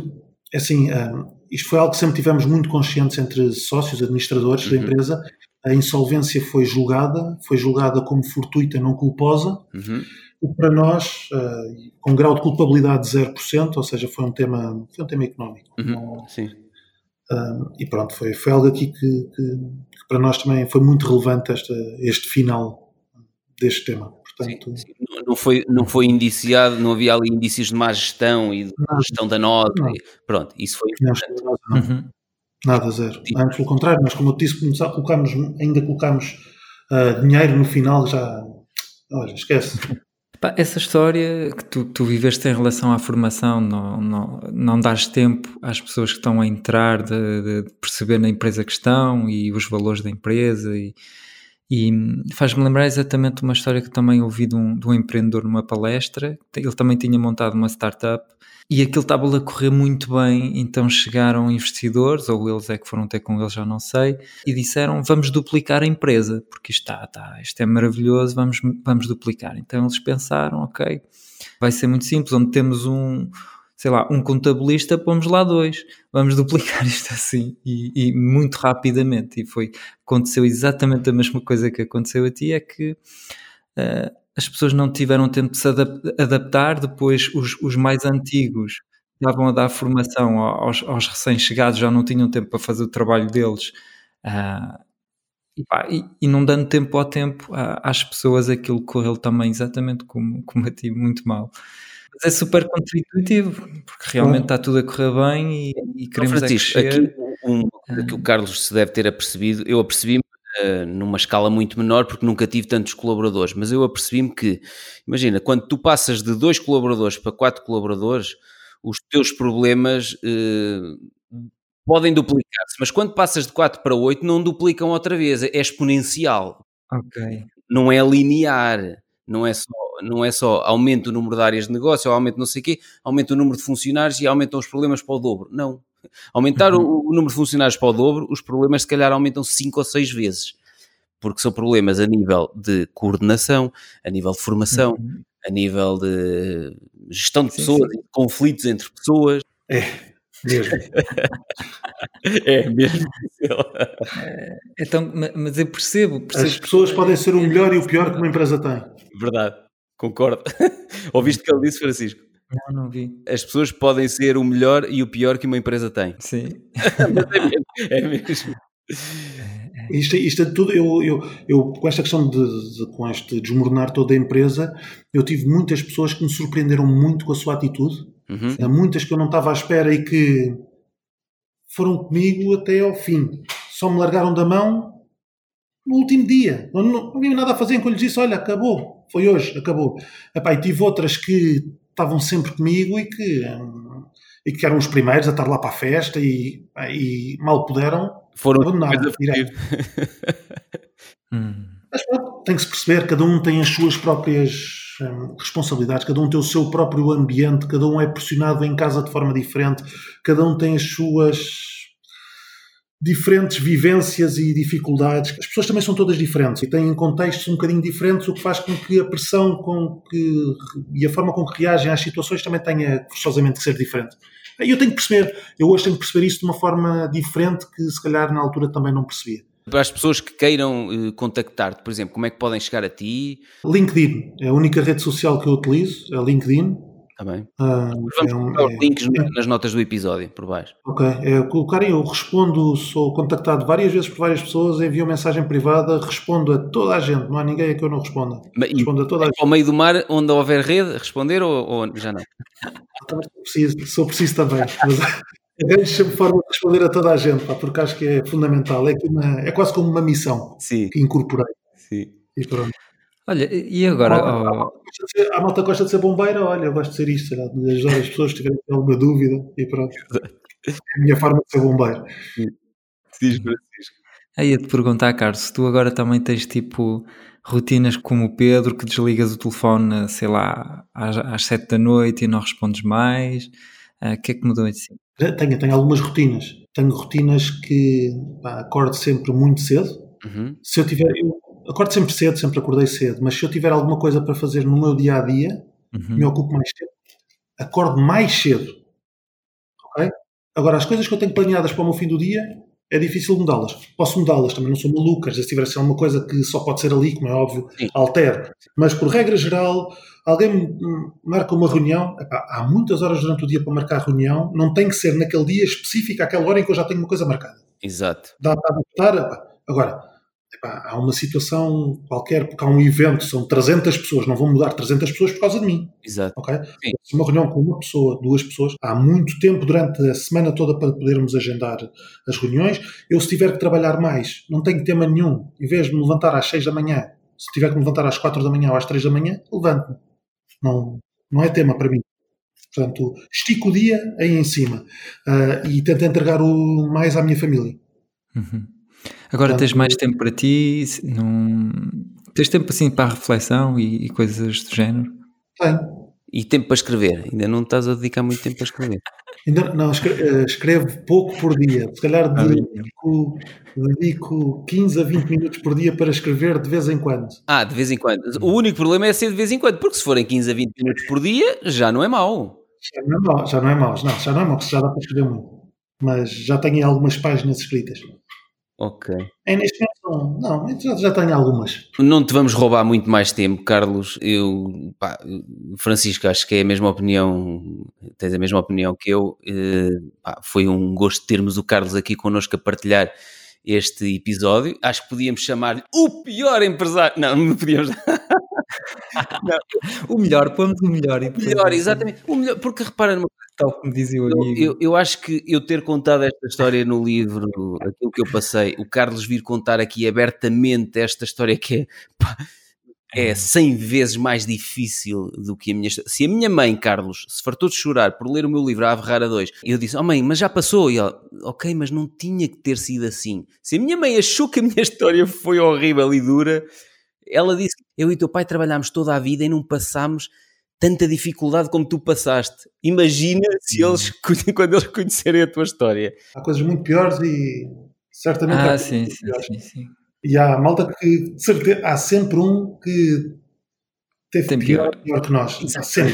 assim, ah, isto foi algo que sempre tivemos muito conscientes entre sócios, administradores da Uhum. empresa. A insolvência foi julgada, foi julgada como fortuita, não culposa. Uhum. O que para nós, ah, com grau de culpabilidade de 0%, ou seja, foi um tema, foi um tema económico. Uhum. Não- Sim. ah, e pronto, foi, foi algo aqui que, que- que para nós também foi muito relevante esta, este final deste tema. Sim, Portanto, sim. Não- Não foi, não foi indiciado, não havia ali indícios de má gestão e de Nada. gestão da nota. Não. e- Pronto, isso foi não, importante. não, Uhum. Nada, zero. Antes, pelo contrário, nós, como eu te disse, começar- colocamos, ainda colocamos ah, dinheiro no final, já. Olha, esquece. Essa história que tu, tu viveste em relação à formação, não, não, não dás tempo às pessoas que estão a entrar de, de perceber na empresa que estão e os valores da empresa e, e faz-me lembrar exatamente uma história que também ouvi de um, de um empreendedor numa palestra, ele também tinha montado uma startup e aquilo estava a correr muito bem, então chegaram investidores, ou eles é que foram ter com ele, já não sei, e disseram vamos duplicar a empresa, porque isto está, está isto é maravilhoso, vamos, vamos duplicar. Então eles pensaram, ok, vai ser muito simples, onde temos um, sei lá, um contabilista, pomos lá dois, vamos duplicar isto assim, e, e muito rapidamente, e foi, aconteceu exatamente a mesma coisa que aconteceu a ti, é que uh, as pessoas não tiveram tempo de se adap adaptar, depois os, os mais antigos estavam a dar formação aos, aos recém-chegados, já não tinham tempo para fazer o trabalho deles, uh, e, pá, e, e, não dando tempo ao tempo às pessoas, aquilo correu também exatamente como, como a ti, muito mal. Mas é super contra-intuitivo, porque realmente está tudo a correr bem e, e queremos Francisco, é crescer. aqui coisa que o Carlos se deve ter apercebido, eu apercebi-me uh, numa escala muito menor porque nunca tive tantos colaboradores, mas eu apercebi-me que, imagina, quando tu passas de dois colaboradores para quatro colaboradores, os teus problemas uh, podem duplicar-se, mas quando passas de 4 para 8 não duplicam outra vez, é exponencial. Ok. Não é linear, não é só, não é só aumenta o número de áreas de negócio, ou aumenta não sei o quê, aumenta o número de funcionários e aumentam os problemas para o dobro. Não. Aumentar uhum. o, o, número de funcionários para o dobro, os problemas se calhar aumentam 5 ou 6 vezes. Porque são problemas a nível de coordenação, a nível de formação, uhum. a nível de gestão de pessoas, sim, sim. conflitos entre pessoas. É, mesmo. é mesmo. É, então, mas eu percebo, percebo. As pessoas podem ser o melhor e o pior que uma empresa tem. Verdade, concordo. Ouviste o que ele disse, Francisco? Não, não vi. As pessoas podem ser o melhor e o pior que uma empresa tem. Sim. é mesmo. É mesmo. Isto, isto é tudo, eu, eu, eu com esta questão de, de, com este desmoronar toda a empresa, eu tive muitas pessoas que me surpreenderam muito com a sua atitude, uhum. muitas que eu não estava à espera e que foram comigo até ao fim. Só me largaram da mão no último dia. Não, não, não havia nada a fazer, quando eu lhes disse, olha, acabou, foi hoje, acabou. Epá, e tive outras que estavam sempre comigo e que, e que eram os primeiros a estar lá para a festa e, e mal puderam foram abandonar. hum. Mas pronto, tem que se perceber, cada um tem as suas próprias hum, responsabilidades, cada um tem o seu próprio ambiente, cada um é pressionado em casa de forma diferente, cada um tem as suas diferentes vivências e dificuldades. As pessoas também são todas diferentes e têm contextos um bocadinho diferentes, o que faz com que a pressão com que, e a forma com que reagem às situações também tenha forçosamente que ser diferente. E eu tenho que perceber, eu hoje tenho que perceber isso de uma forma diferente que se calhar na altura também não percebia. Para as pessoas que queiram uh, contactar-te, por exemplo, como é que podem chegar a ti? LinkedIn é a única rede social que eu utilizo, é LinkedIn. Está bem. Uh, Vamos colocar os links é, nas notas do episódio, por baixo. Ok. É, colocarem, eu respondo, sou contactado várias vezes por várias pessoas, envio mensagem privada, respondo a toda a gente, não há ninguém a que eu não responda. Mas, respondo a toda a gente. Ao meio do mar, onde houver rede, responder ou, ou já não? Sou preciso, sou preciso também. Mas, Arranjo sempre forma de responder a toda a gente, pá, porque acho que é fundamental. É, uma, é quase como uma missão Sim. que incorporei. Sim. E pronto. Olha, e agora? Oh, A malta gosta de ser bombeira, olha, eu gosto de ser isto, sei lá, de ajudar as pessoas que tiverem alguma dúvida e pronto. É a minha forma de ser bombeiro. Diz Francisco. aí ia-te perguntar, Carlos, se tu agora também tens tipo rotinas como o Pedro, que desligas o telefone, sei lá, às, às 7 da noite e não respondes mais. Ah, O que é que mudou assim? Tenho, tenho algumas rotinas. Tenho rotinas que pá, acordo sempre muito cedo. Uhum. Se eu tiver, eu acordo sempre cedo, sempre acordei cedo, mas se eu tiver alguma coisa para fazer no meu dia a dia, Uhum. me ocupo mais cedo. Acordo mais cedo. Ok? Agora, as coisas que eu tenho planeadas para o meu fim do dia, é difícil mudá-las. Posso mudá-las, também não sou malucas. Se tiver a ser uma coisa que só pode ser ali, como é óbvio, Sim. altero. Mas, por regra geral, alguém marca uma reunião. epá, há muitas horas durante o dia para marcar reunião. Não tem que ser naquele dia específico, àquela hora em que eu já tenho uma coisa marcada Exato. dá para adaptar. epá. Agora, epá, há uma situação qualquer, porque há um evento, são 300 pessoas, não vão mudar 300 pessoas por causa de mim, Exato. ok? Sim. Se uma reunião com uma pessoa, duas pessoas, há muito tempo durante a semana toda para podermos agendar as reuniões. Eu, se tiver que trabalhar mais, não tenho tema nenhum. Em vez de me levantar às 6 da manhã, se tiver que me levantar às 4 da manhã ou às 3 da manhã, levanto-me. Não, não é tema para mim. Portanto, estico o dia aí em cima ah, e tento entregar o mais à minha família. Uhum. Agora Portanto, tens mais tempo para ti? Não... Tens tempo assim para a reflexão e, e coisas do género? Tenho. E tempo para escrever. Ainda não estás a dedicar muito tempo para escrever. Ainda, não, eh, escrevo pouco por dia. Se calhar Ah, dedico, dedico 15 a 20 minutos por dia para escrever de vez em quando. Ah, de vez em quando. O único problema é ser de vez em quando, porque se forem 15 a 20 minutos por dia, já não é mau. Já não é mau, já não é mau. Não, já não é mau, já dá para escrever muito. Mas já tenho aí algumas páginas escritas. Ok. É neste momento, não, já, já tenho algumas. Não te vamos roubar muito mais tempo, Carlos. Eu, pá, Francisco, acho que é a mesma opinião, tens a mesma opinião que eu. Eh, pá, foi um gosto termos o Carlos aqui connosco a partilhar este episódio. Acho que podíamos chamar-lhe o pior empresário. Não, não podíamos. O melhor, pomos o melhor. E O melhor, exatamente. O melhor, porque repara numa Tal como dizia o Eu, amigo. eu, eu acho que eu ter contado esta história no livro, aquilo que eu passei, o Carlos vir contar aqui abertamente esta história que é, pá, é 100 vezes mais difícil do que a minha história. Se a minha mãe, Carlos, se fartou de chorar por ler o meu livro A Ave Rara 2, eu disse, oh mãe, mas já passou. E ela, ok, mas não tinha que ter sido assim. Se a minha mãe achou que a minha história foi horrível e dura, ela disse, eu e o teu pai trabalhámos toda a vida e não passámos tanta dificuldade como tu passaste. Imagina se eles, quando eles conhecerem a tua história. Há coisas muito piores e certamente há Ah, coisas sim, muito sim, piores. sim, sim. E há malta que, de certeza, há sempre um que teve Tem pior, pior. que nós. Há sempre.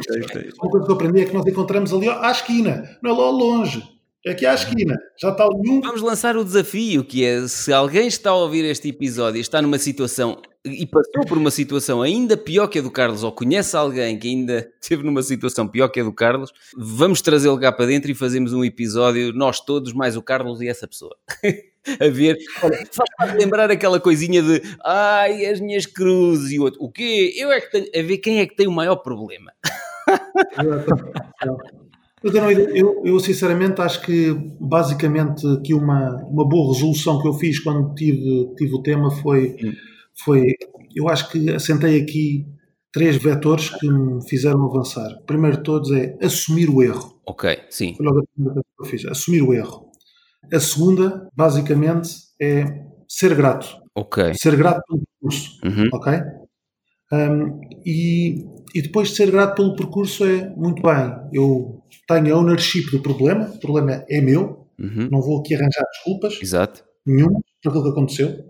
Uma coisa que eu aprendi é que nós encontramos ali à esquina, não é lá longe, aqui à esquina. Já está ali um. Vamos lançar o desafio que é se alguém está a ouvir este episódio e está numa situação e passou por uma situação ainda pior que a do Carlos ou conhece alguém que ainda esteve numa situação pior que a do Carlos, vamos trazê-lo cá para dentro e fazemos um episódio, nós todos, mais o Carlos e essa pessoa. a ver, olha, faz lembrar aquela coisinha de ai, as minhas cruzes e o outro, o quê? Eu é que tenho, a ver quem é que tem o maior problema. Eu, eu- eu, sinceramente acho que basicamente que uma, uma boa resolução que eu fiz quando tive, tive o tema foi, foi eu acho que assentei aqui três vetores que me fizeram avançar. O primeiro de todos é assumir o erro. Ok, sim. Foi logo a primeira coisa que eu fiz, assumir o erro. A segunda, basicamente, é ser grato. Ok. Ser grato pelo percurso, Uhum. ok? Um, e, e depois de ser grato pelo percurso é muito bem. Eu tenho a ownership do problema, o problema é meu, Uhum. não vou aqui arranjar desculpas Exato. nenhuma por aquilo que aconteceu.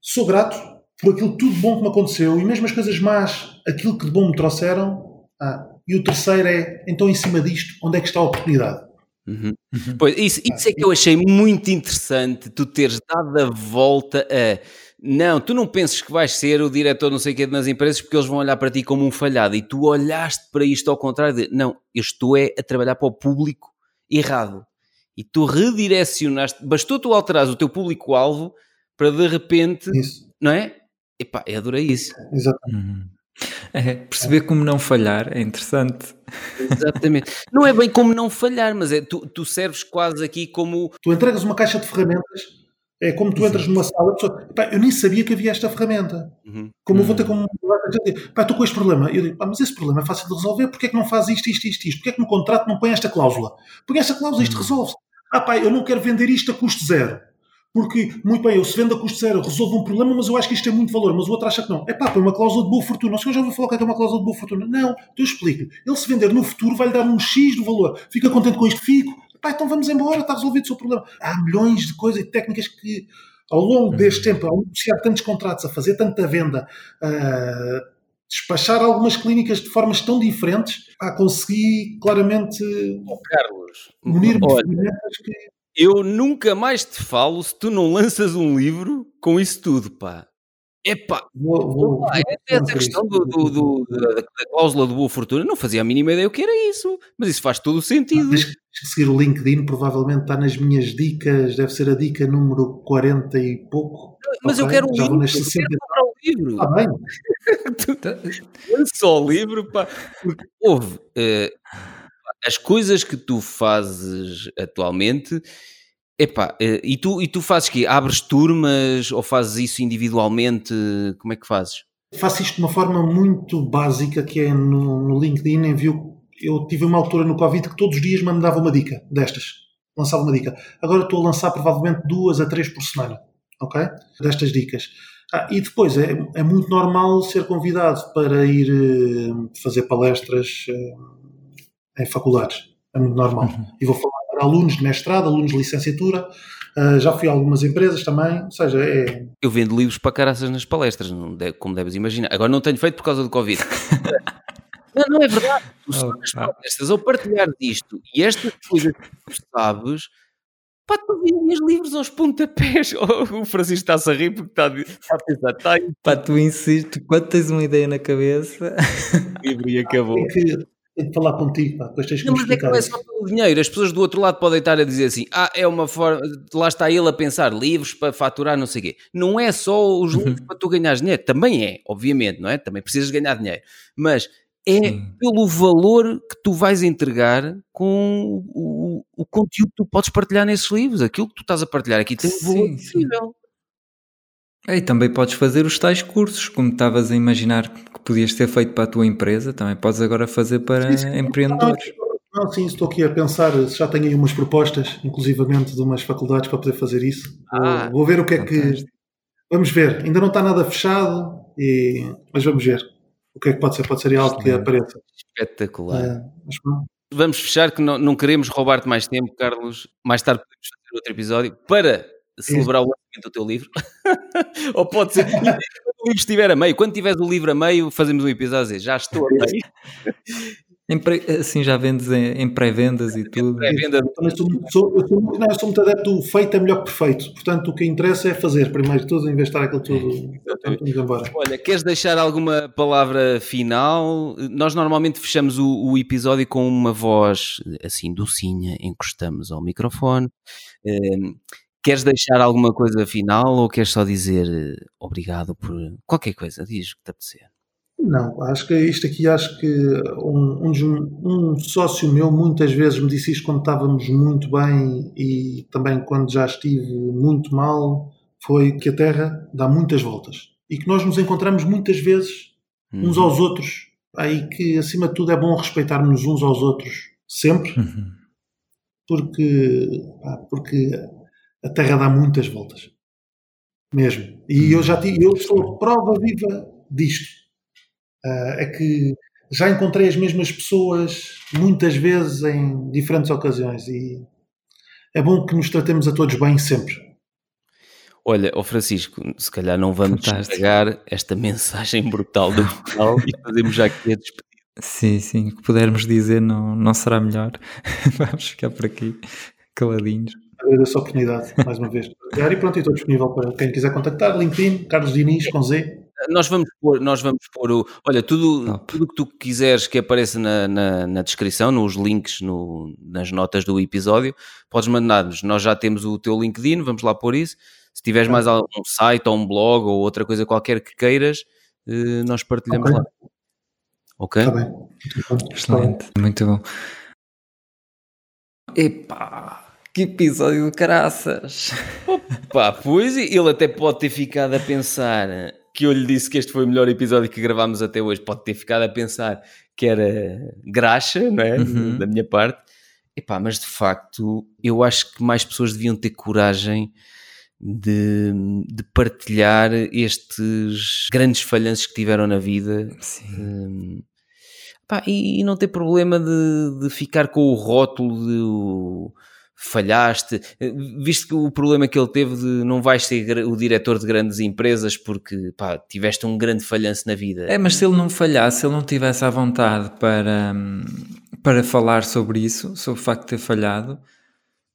Sou grato por aquilo tudo bom que me aconteceu e mesmo as coisas más, aquilo que de bom me trouxeram. Ah, e o terceiro é, então em cima disto, onde é que está a oportunidade? Uhum. Pois, isso, isso é que eu achei muito interessante, tu teres dado a volta a não, tu não penses que vais ser o diretor não sei o que nas empresas porque eles vão olhar para ti como um falhado e tu olhaste para isto ao contrário de não, eu estou é a trabalhar para o público errado e tu redirecionaste, bastou tu alterares o teu público-alvo para de repente, Isso, não é? Epá, eu adorei isso. exatamente. Uhum. É, perceber como não falhar é interessante. Exatamente. Não é bem como não falhar, mas é tu, tu serves quase aqui como. Tu entregas uma caixa de ferramentas é como tu entras numa sala, pessoa, pá, eu nem sabia que havia esta ferramenta. Uhum. Como eu vou ter como pá, estou com este problema. Eu digo, pá, mas esse problema é fácil de resolver, porque é que não faz isto, isto, isto, isto? Porque é que no contrato não põe esta cláusula? Põe esta cláusula, isto uhum. resolve-se. Ah pá, eu não quero vender isto a custo zero. Porque, muito bem, eu se vendo a custo zero resolvo um problema, mas eu acho que isto tem muito valor, mas o outro acha que não. É pá, põe uma cláusula de boa fortuna. O senhor já ouviu falar que é uma cláusula de boa fortuna? Não, então eu explico. Ele se vender no futuro vai-lhe dar um X do valor. Fica contente com isto? Fico. Pá, então vamos embora, está resolvido o seu problema. Há milhões de coisas e técnicas que ao longo deste tempo, ao negociar tantos contratos, a fazer tanta venda, a despachar algumas clínicas de formas tão diferentes, a conseguir claramente oh, Carlos, unir-me que... Eu nunca mais te falo se tu não lanças um livro com isso tudo, pá. Epá, vou, vou, vou, é essa questão do, do, do, da, cláusula de boa fortuna, não fazia a mínima ideia o que era isso, mas isso faz todo o sentido. Deixa que seguir o LinkedIn, provavelmente está nas minhas dicas, deve ser a dica número 40 e pouco. Mas okay? eu quero um livro, vou 60... comprar um livro. Está bem. só o livro, pá, porque houve uh, as coisas que tu fazes atualmente Epá, eh, e tu, e tu fazes quê? Abres turmas ou fazes isso individualmente? Como é que fazes? Faço isto de uma forma muito básica, que é no, no LinkedIn, envio. Eu tive uma altura no Covid que todos os dias me dava uma dica destas. Lançava uma dica. Agora estou a lançar provavelmente duas a três por semana, ok? Destas dicas. Ah, e depois é, é, muito normal ser convidado para ir uh, fazer palestras uh, em faculdades. É muito normal. Uhum. E vou falar alunos de mestrado, alunos de licenciatura, uh, já fui a algumas empresas também, ou seja, é... Eu vendo livros para caraças nas palestras, como deves imaginar. Agora não tenho feito por causa do Covid. não, não é verdade. Tu oh, palestras ao partilhar disto e estas coisas que tu sabes... Pá, tu vendias livros aos pontapés. Oh, o Francisco está-se a rir porque está, está a pensar. Está Pá, tu insistes, quando tens uma ideia na cabeça. O livro e acabou. É que tenho de falar contigo, pá, depois tens que não, mas é que não é só pelo dinheiro, as pessoas do outro lado podem estar a dizer assim, ah, é uma forma, lá está ele a pensar, livros para faturar, não sei o quê. Não é só os livros uhum. para tu ganhar dinheiro, também é, obviamente, não é? Também precisas ganhar dinheiro, mas é Sim. pelo valor que tu vais entregar com o, o, conteúdo que tu podes partilhar nesses livros, aquilo que tu estás a partilhar aqui tem um valor. É, e também podes fazer os tais cursos, como estavas a imaginar que podias ter feito para a tua empresa, também podes agora fazer para sim, sim. empreendedores. Não, sim, estou aqui a pensar, já tenho aí umas propostas, inclusivamente de umas faculdades para poder fazer isso. Ah, vou, ver o que é que. Vamos ver, ainda não está nada fechado, e... mas vamos ver o que é que pode ser. Pode ser algo que apareça. Espetacular. É, mas, vamos fechar, que não, não queremos roubar-te mais tempo, Carlos. Mais tarde podemos fazer outro episódio para celebrar o lançamento do teu livro. Ou pode ser, quando o livro estiver a meio, quando tiveres o livro a meio, fazemos um episódio a dizer, já estou a meio. Assim já vendes em, em pré-vendas e tudo. Pré-venda. Eu sou, sou, eu, sou, não, eu sou muito adepto do feito é melhor que perfeito. Portanto, o que interessa é fazer primeiro de tudo, investir aquilo tudo. É, Olha, queres deixar alguma palavra final? Nós normalmente fechamos o, o, episódio com uma voz assim docinha, encostamos ao microfone. Um, Queres deixar alguma coisa final ou queres só dizer eh, obrigado por qualquer coisa? Diz o que te apetecer. Não, acho que isto aqui, acho que um, um, um, sócio meu muitas vezes me disse isto quando estávamos muito bem e também quando já estive muito mal, foi que a Terra dá muitas voltas e que nós nos encontramos muitas vezes uhum. uns aos outros. Aí que, acima de tudo, é bom respeitarmos uns aos outros sempre, uhum. porque, porque a Terra dá muitas voltas. Mesmo. E eu já eu sou prova viva disto. Uh, é que já encontrei as mesmas pessoas muitas vezes em diferentes ocasiões e é bom que nos tratemos a todos bem sempre. Olha, o Francisco, se calhar não vamos estragar esta mensagem brutal do final e fazemos já aqui a despedida. Sim, sim, o que pudermos dizer não, não será melhor. vamos ficar por aqui caladinhos agradeço a oportunidade, mais uma vez. E pronto, estou disponível para quem quiser contactar. LinkedIn, Carlos Diniz, com Z. Nós vamos pôr, nós vamos pôr o. Olha, tudo, tudo que tu quiseres que apareça na, na, na descrição, nos links, no, nas notas do episódio, podes mandar-nos. Nós já temos o teu LinkedIn, vamos lá pôr isso. Se tiveres mais algum site ou um blog ou outra coisa qualquer que queiras, eh, nós partilhamos okay. lá. Ok? Está bem. Excelente, muito bom. Epá, que episódio de caraças! Pá, pois ele até pode ter ficado a pensar que eu lhe disse que este foi o melhor episódio que gravámos até hoje. Pode ter ficado a pensar que era graxa, não é? Uhum. Da minha parte. Epá, mas de facto, eu acho que mais pessoas deviam ter coragem de, de partilhar estes grandes falhanços que tiveram na vida. Sim. Pá, e, e não ter problema de, de ficar com o rótulo de falhaste, Eh, visto que o problema que ele teve de não vais ser o diretor de grandes empresas porque pá, tiveste um grande falhanço na vida. É, mas se ele não falhasse, se ele não tivesse à vontade para, para falar sobre isso, sobre o facto de ter falhado,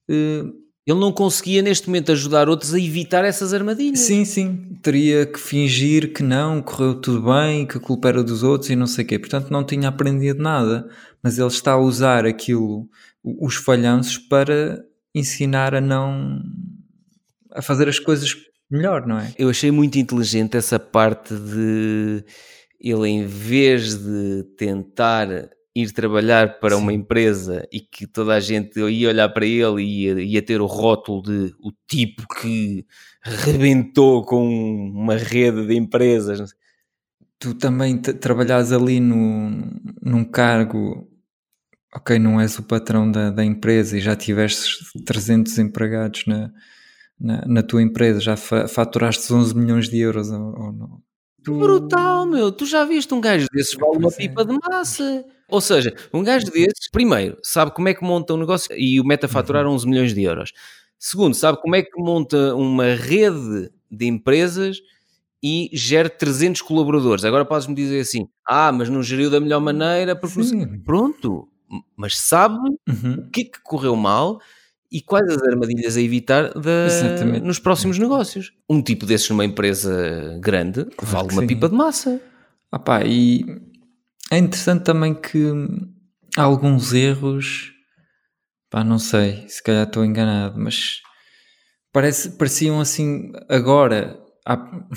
eh, Ele não conseguia neste momento ajudar outros a evitar essas armadilhas. sim, sim, teria que fingir que não, correu tudo bem, que a culpa era dos outros e não sei o quê. Portanto, não tinha aprendido nada. Mas ele está a usar aquilo, os falhanços, para ensinar a não. a fazer as coisas melhor, não é? Eu achei muito inteligente essa parte de ele, em vez de tentar ir trabalhar para uma empresa e que toda a gente ia olhar para ele e ia, ia ter o rótulo de o tipo que rebentou com uma rede de empresas. tu também trabalhas ali no, num cargo, ok, não és o patrão da, da empresa e já tiveste 300 empregados na, na, na tua empresa, já fa faturaste 11 milhões de euros ou, ou não. Tu- Brutal, meu. Tu já viste um gajo desses vale uma é. pipa de massa. Ou seja, um gajo desses, primeiro, sabe como é que monta um negócio e o meta faturar 11 milhões de euros. Segundo, sabe como é que monta uma rede de empresas e gera 300 colaboradores. Agora podes-me dizer assim, ah, mas não geriu da melhor maneira, porque. Pronto, mas sabe Uhum. o que é que correu mal e quais as armadilhas a evitar da- nos próximos negócios. Um tipo desses numa empresa grande vale que uma sim. pipa de massa. Ah pá, e é interessante também que há alguns erros, pá, não sei, se calhar estou enganado, mas parece, pareciam assim agora. há-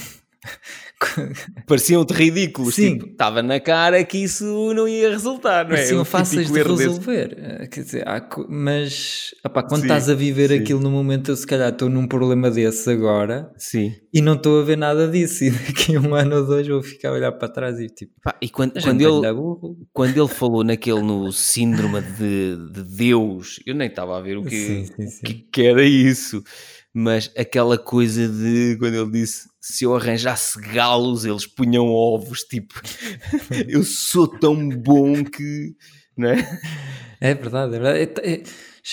Pareciam-te ridículos. Sim. Tipo, estava na cara que isso não ia resultar, não é? pareciam fáceis de erro desse. resolver. Eh, Quer dizer, há mas opá, quando Sim, estás a viver sim. aquilo no momento, eu se calhar estou num problema desses agora Sim. e não estou a ver nada disso. E daqui a um ano ou dois vou ficar a olhar para trás e tipo, Pá, e quando, quando ele, quando ele falou naquele no síndrome de, de Deus, eu nem estava a ver o que, Sim, sim, sim. o que, que era isso. Mas aquela coisa de quando ele disse se eu arranjasse galos, eles punham ovos, tipo, eu sou tão bom que não é? É verdade, é verdade. É- é-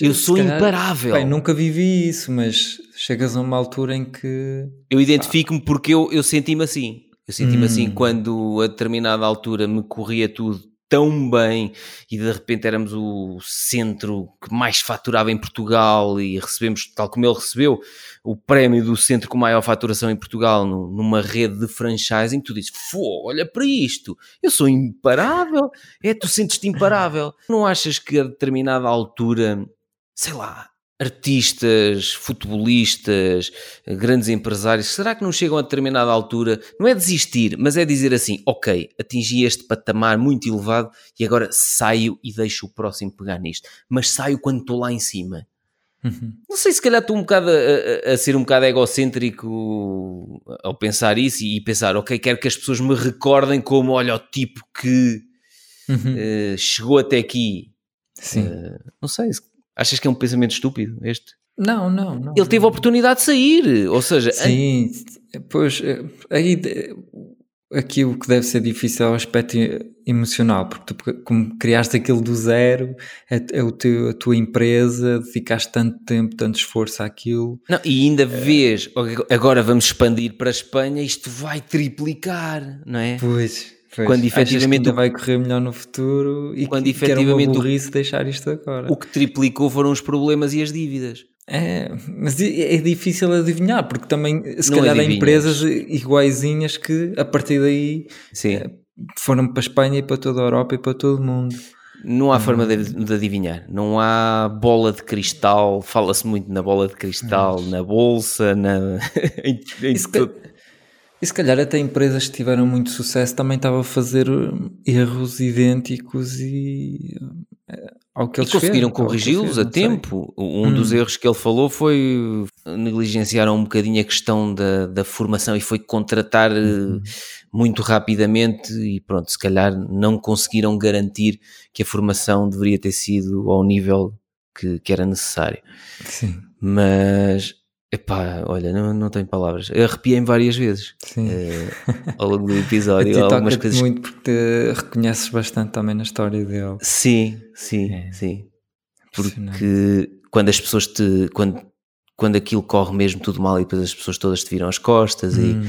eu sou calhar- imparável. Bem, nunca vivi isso, mas chegas a uma altura em que. Eu identifico-me porque eu, eu senti-me assim. Eu senti-me Hum. assim quando a determinada altura me corria tudo tão bem e de repente éramos o centro que mais faturava em Portugal e recebemos, tal como ele recebeu, o prémio do centro com maior faturação em Portugal no- numa rede de franchising. Tu dizes, Fô, olha para isto, eu sou imparável. É, tu sentes-te imparável. Não achas que a determinada altura, sei lá, artistas, futebolistas, grandes empresários, será que não chegam a determinada altura? Não é desistir, mas é dizer assim: ok, atingi este patamar muito elevado e agora saio e deixo o próximo pegar nisto. Mas saio quando estou lá em cima. Uhum. Não sei se calhar estou um bocado a, a- a ser um bocado egocêntrico ao pensar isso e pensar, ok, quero que as pessoas me recordem como, olha, o tipo que Uhum. eh, chegou até aqui. Sim. Não sei, achas que é um pensamento estúpido este? Não, não, não. Ele teve a oportunidade de sair, ou seja, Sim, pois eh, aí aqui o que deve ser difícil é o aspecto emocional, porque tu como criaste aquilo do zero, é, é o teu, a tua empresa, dedicaste tanto tempo, tanto esforço àquilo. Não, e ainda vês, agora vamos expandir para a Espanha, isto vai triplicar, não é? Pois, pois. Quando que efetivamente ainda o- vai correr melhor no futuro e Quando que, que era efetivamente o- burrice deixar isto agora. O que triplicou foram os problemas e as dívidas. É, mas é é difícil adivinhar, porque também se Não calhar há empresas iguaizinhas que a partir daí Sim, foram para a Espanha e para toda a Europa e para todo o mundo. não há forma de, de adivinhar. Não há bola de cristal, fala-se muito na bola de cristal, na bolsa, na. em, em Isso que- todo- E se calhar até empresas que tiveram muito sucesso também estavam a fazer erros idênticos e eh, ao que E eles conseguiram que ele corrigi-los a não sei. tempo. Um dos Hum. erros que ele falou foi negligenciaram um bocadinho a questão da, da formação e foi contratar eh, Uhum. muito rapidamente e pronto, se calhar não conseguiram garantir que a formação deveria ter sido ao nível que, que era necessário. Sim, Mas, epá, olha, não, não tenho palavras. Eu Arrepiei-me várias vezes eh, ao longo do episódio. algumas coisas. muito porque te reconheces bastante também na história dele. Sim, sim, É. sim. Porque quando as pessoas te. Quando, quando aquilo corre mesmo tudo mal e depois as pessoas todas te viram as costas e. Hum.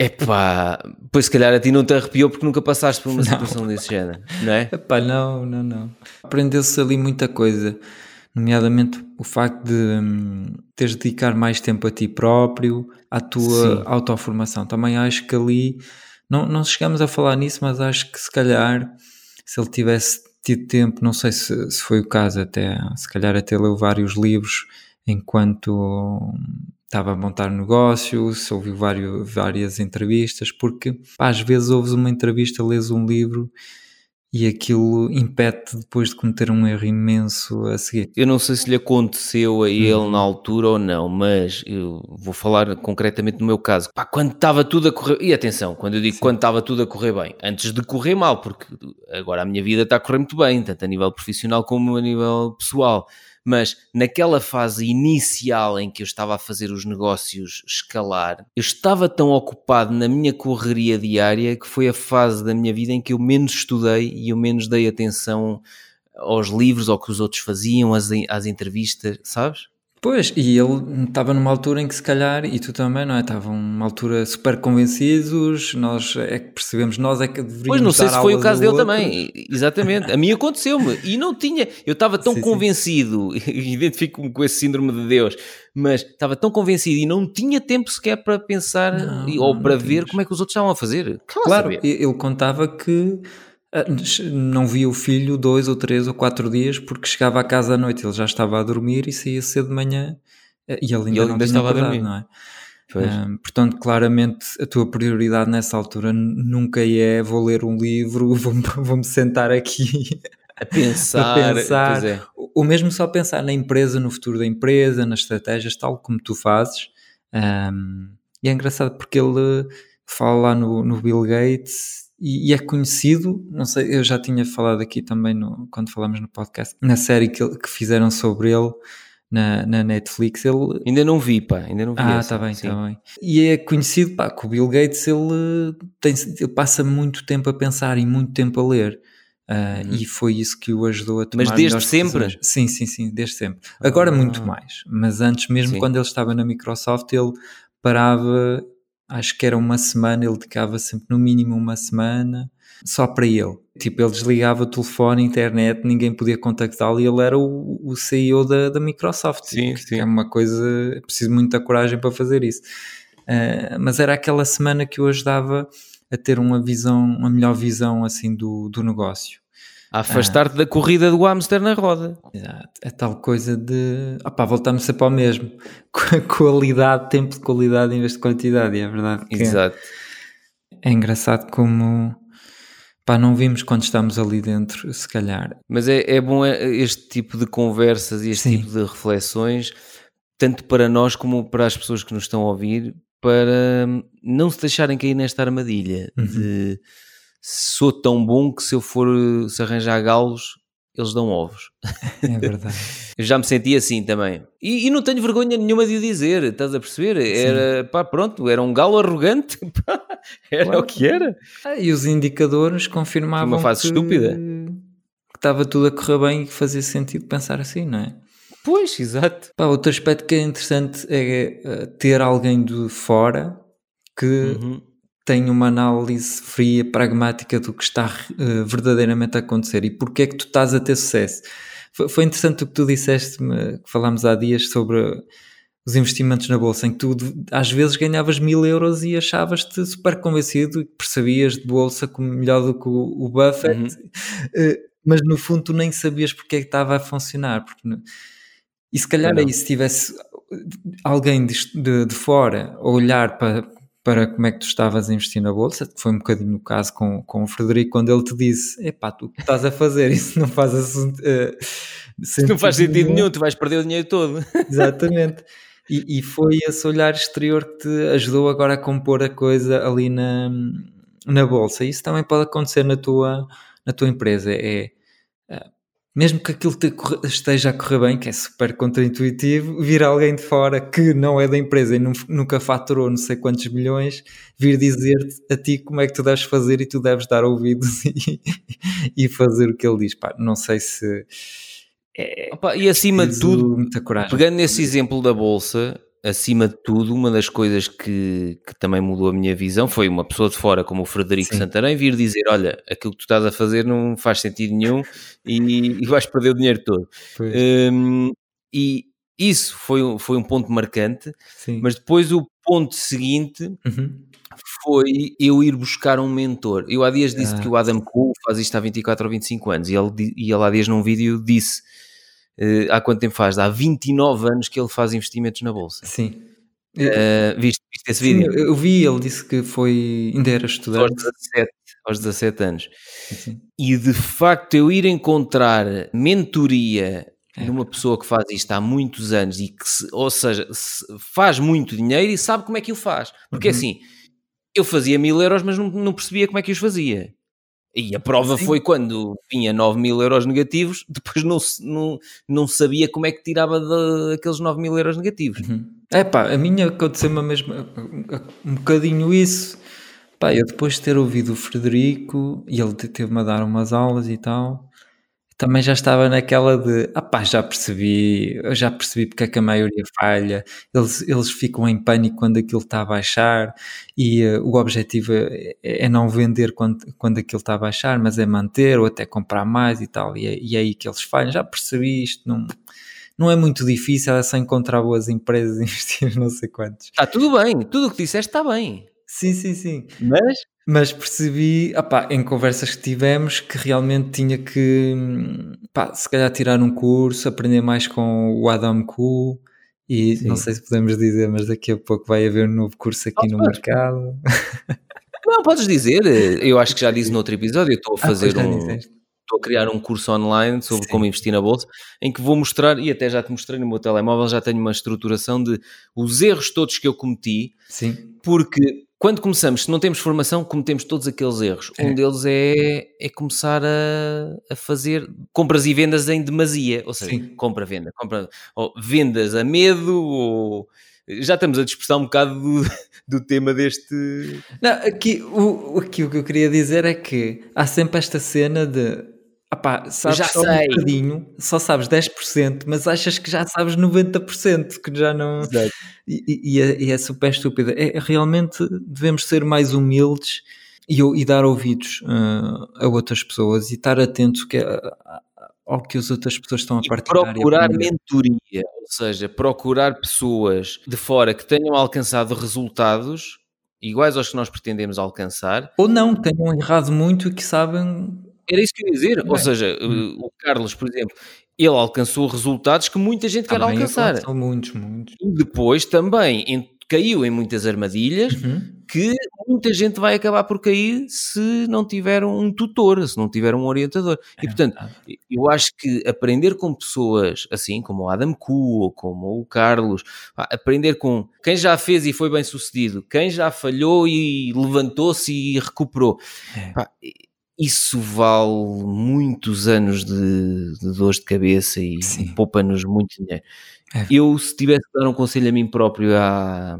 Epá, pois se calhar a ti não te arrepiou porque nunca passaste por uma situação desse género, não é? Epá, não, não, não. Aprendeu-se ali muita coisa, nomeadamente o facto de hum, teres de dedicar mais tempo a ti próprio, à tua Sim. autoformação. Também acho que ali, não, não chegamos a falar nisso, mas acho que se calhar, se ele tivesse tido tempo, não sei se, se foi o caso até, se calhar até leu vários livros enquanto hum, estava a montar negócio, se ouviu vários, várias entrevistas, porque pá, às vezes ouves uma entrevista, lês um livro e aquilo impede depois de cometer um erro imenso a seguir. Eu não sei se lhe aconteceu a ele Uhum. na altura ou não, mas eu vou falar concretamente no meu caso. Pá, quando estava tudo a correr. E atenção, quando eu digo quando estava tudo a correr bem, antes de correr mal, porque agora a minha vida está a correr muito bem, tanto a nível profissional como a nível pessoal. Mas naquela fase inicial em que eu estava a fazer os negócios escalar, eu estava tão ocupado na minha correria diária que foi a fase da minha vida em que eu menos estudei e eu menos dei atenção aos livros, ao que os outros faziam, às, às entrevistas, sabes? Pois, e ele estava numa altura em que se calhar, e tu também, não é? Estavam numa altura super convencidos, nós é que percebemos, nós é que deveríamos Pois não sei se foi o caso dele outros. também, exatamente. A mim aconteceu-me e não tinha. Eu estava tão Sim, convencido, identifico-me com esse síndrome de Deus, mas estava tão convencido e não tinha tempo sequer para pensar Não, ou não para ver como é que os outros estavam a fazer. Claro, e- ele contava que não via o filho dois ou três ou quatro dias porque chegava à casa à noite, ele já estava a dormir e saía cedo de manhã eh, e ele ainda, ele não ainda estava a acordado, dormir. não é? Pois. Ah, portanto, claramente a tua prioridade nessa altura nunca é vou ler um livro, vou-me vou-me sentar aqui a pensar. pensar. Pois é. ou mesmo só pensar na empresa, no futuro da empresa, nas estratégias, tal como tu fazes. Um, e é engraçado porque ele fala lá no, no Bill Gates e, e é conhecido, não sei, eu já tinha falado aqui também no- quando falamos no podcast, na série que, que fizeram sobre ele na, na Netflix, ele Ainda não vi, pá, ainda não vi. ah, está bem, está bem. E é conhecido pá, que o Bill Gates ele, tem, ele passa muito tempo a pensar e muito tempo a ler. Ah, Uhum. E foi isso que o ajudou a tomar Mas desde sempre? decisões. Sim, sim, sim, desde sempre. Agora Ah. muito mais. Mas antes, mesmo Sim. quando ele estava na Microsoft, ele parava, acho que era uma semana, ele dedicava sempre no mínimo uma semana só para ele. Tipo, ele desligava o telefone, internet, ninguém podia contactá-lo e ele era o, o CEO da, da Microsoft. Sim, sim. é uma coisa, é preciso muita coragem para fazer isso. Ah, mas era aquela semana que o ajudava a ter uma visão, uma melhor visão assim do, do negócio. Afastar-te da corrida do hamster na roda. Exato. É tal coisa de. Opá, voltamos sempre ao mesmo. Qualidade, tempo de qualidade em vez de quantidade, e é verdade. que Exato. É engraçado como. Pá, não vimos quando estamos ali dentro, se calhar. Mas é, é bom é, este tipo de conversas e este Sim. tipo de reflexões, tanto para nós como para as pessoas que nos estão a ouvir, para hum, não se deixarem cair nesta armadilha Uhum. de sou tão bom que se eu for se arranjar galos, eles dão ovos. É verdade. Eu já me senti assim também. E, e não tenho vergonha nenhuma de o dizer, estás a perceber? Era, pá, pronto, era um galo arrogante, pá, era Claro. o que era. Ah, e os indicadores confirmavam Uma fase que, estúpida. que estava tudo a correr bem e que fazia sentido pensar assim, não é? Pois, exato. Pá, outro aspecto que é interessante é eh, ter alguém de fora que Uhum. Tem uma análise fria, pragmática do que está eh, verdadeiramente a acontecer e porque é que tu estás a ter sucesso. Foi, foi interessante o que tu disseste, que falámos há dias sobre os investimentos na bolsa, em que tu às vezes ganhavas mil euros e achavas-te super convencido e percebias de bolsa como melhor do que o, o Buffett, Uhum. eh, mas no fundo tu nem sabias porque é que estava a funcionar. Porque E se calhar aí, se tivesse alguém de, de- de fora a olhar para, para como é que tu estavas a investir na bolsa, que foi um bocadinho o caso com, com o Frederico, quando ele te disse: Epá, tu que estás a fazer isso não faz assunto, uh, não faz sentido nenhum, tu vais perder o dinheiro todo. Exatamente. E, e, foi esse olhar exterior que te ajudou agora a compor a coisa ali na, na bolsa. Isso também pode acontecer na tua, na tua empresa. É, mesmo que aquilo esteja a correr bem, que é super contraintuitivo, vir alguém de fora que não é da empresa e nunca faturou não sei quantos milhões, vir dizer-te a ti como é que tu deves fazer e tu deves dar ouvidos e, e fazer o que ele diz. Pá, não sei se. É, Opa, e acima de tudo, pegando nesse exemplo da bolsa, acima de tudo, uma das coisas que, que, também mudou a minha visão foi uma pessoa de fora, como o Frederico Sim. Santarém, vir dizer: Olha, aquilo que tu estás a fazer não faz sentido nenhum e, e vais perder o dinheiro todo. Um, e isso foi, foi um ponto marcante, Sim. mas depois o ponto seguinte. Uhum. Foi eu ir buscar um mentor. Eu há dias disse ah. que o Adam Cole faz isto há 24 ou 25 anos e ele, e ele há dias num vídeo disse Uh, há quanto tempo faz? Há 29 anos que ele faz investimentos na Bolsa. Sim. Uh, viste, viste esse vídeo? Sim, eu vi, ele disse que foi, ainda era estudante. Aos 17, aos 17 anos. Sim. E de facto eu ir encontrar mentoria é. numa pessoa que faz isto há muitos anos e que, se, ou seja, se faz muito dinheiro e sabe como é que o faz. Porque uhum. assim, eu fazia mil euros, mas não, não percebia como é que os fazia. E a prova Sim. foi quando vinha 9 mil euros negativos, depois não, não, não sabia como é que tirava daqueles 9 mil euros negativos. Uhum. É pá, a minha aconteceu-me mesmo um bocadinho isso. Pá, eu depois de ter ouvido o Frederico e ele teve-me a dar umas aulas e tal, também já estava naquela de ah pá, já percebi, eu já percebi porque é que a maioria falha, eles, eles ficam em pânico quando aquilo está a baixar e uh, o objetivo é, é, não vender quando, quando aquilo está a baixar, mas é manter ou até comprar mais e tal, e é, e é aí que eles falham, já percebi isto, não, não é muito difícil, é só encontrar boas empresas e investir não sei quantos. Está tudo bem, tudo o que disseste está bem. Sim, sim, sim. Mas mas percebi, opá, em conversas que tivemos, que realmente tinha que, se calhar tirar um curso, aprender mais com o Adam Ku, e Sim. não sei se podemos dizer, mas daqui a pouco vai haver um novo curso aqui no mercado. Não, podes dizer, eu acho que já disse no outro episódio, eu estou a ah, fazer ah, um... Estou a criar um curso online sobre Sim. como investir na bolsa, em que vou mostrar, e até já te mostrei no meu telemóvel, já tenho uma estruturação de os erros todos que eu cometi, Sim. porque quando começamos, se não temos formação, cometemos todos aqueles erros. É. Um deles é, é começar a, a, fazer compras e vendas em demasia, ou seja, compra-venda, compra, ou vendas a medo, ou já estamos a dispersar um bocado do, do tema deste. Não, aqui o, aqui o que eu queria dizer é que há sempre esta cena de Opá, sabes já só sei. um bocadinho, só sabes 10%, mas achas que já sabes 90%, que já não. E, e, é, e, é, super estúpido. É, realmente devemos ser mais humildes e, e dar ouvidos uh, a outras pessoas e estar atentos que, ao que as outras pessoas estão a partilhar. Procurar mentoria, ou seja, procurar pessoas de fora que tenham alcançado resultados iguais aos que nós pretendemos alcançar. Ou não, que tenham errado muito e que sabem era isso que eu ia dizer. Ou seja, hum. o Carlos, por exemplo, ele alcançou resultados que muita gente quer alcançar. São muitos, muitos. E depois também em, caiu em muitas armadilhas uhum. que muita gente vai acabar por cair se não tiver um tutor, se não tiver um orientador. É, e portanto, eu acho que aprender com pessoas assim, como o Adam Ku ou como o Carlos, aprender com quem já fez e foi bem sucedido, quem já falhou e levantou-se e recuperou. É. Pá, isso vale muitos anos de, de dores de cabeça e, poupa-nos muito dinheiro. É. Eu, se tivesse que dar um conselho a mim próprio, a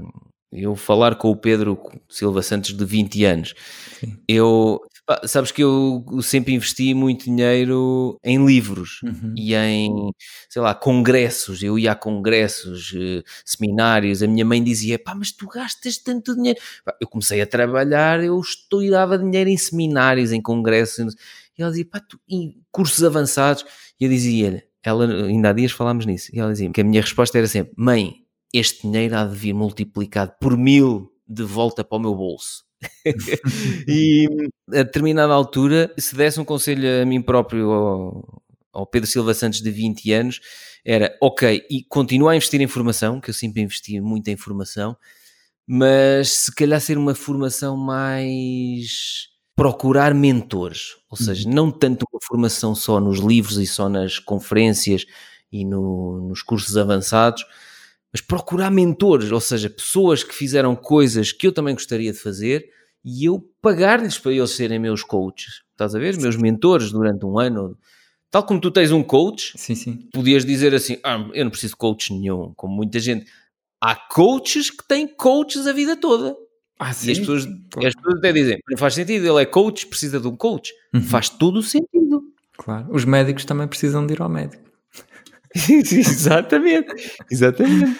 eu falar com o Pedro Silva Santos de 20 anos, Sim. eu sabes que eu sempre investi muito dinheiro em livros uhum. e em, sei lá, congressos. Eu ia a congressos, eh, seminários. A minha mãe dizia: pá, mas tu gastas tanto dinheiro. eu comecei a trabalhar, eu estou e dava dinheiro em seminários, em congressos. E ela dizia: pá, tu, em cursos avançados. E eu dizia-lhe: ela, ainda há dias falámos nisso. E ela dizia que a minha resposta era sempre: mãe, este dinheiro há de vir multiplicado por mil de volta para o meu bolso. e a determinada altura, se desse um conselho a mim próprio, ao, ao, Pedro Silva Santos de 20 anos, era ok, e continua a investir em formação, que eu sempre investi muito em formação, mas se calhar ser uma formação mais procurar mentores, ou seja, não tanto uma formação só nos livros e só nas conferências e no, nos cursos avançados, mas procurar mentores, ou seja, pessoas que fizeram coisas que eu também gostaria de fazer e eu pagar-lhes para eles serem meus coaches. Estás a ver? Meus mentores durante um ano. Tal como tu tens um coach, Sim, sim. podias dizer assim: ah, eu não preciso de coach nenhum, como muita gente. Há coaches que têm coaches a vida toda. Ah, E as pessoas, as pessoas até dizem: não faz sentido, ele é coach, precisa de um coach. Faz todo o sentido. Claro. Os médicos também precisam de ir ao médico. exatamente, exatamente.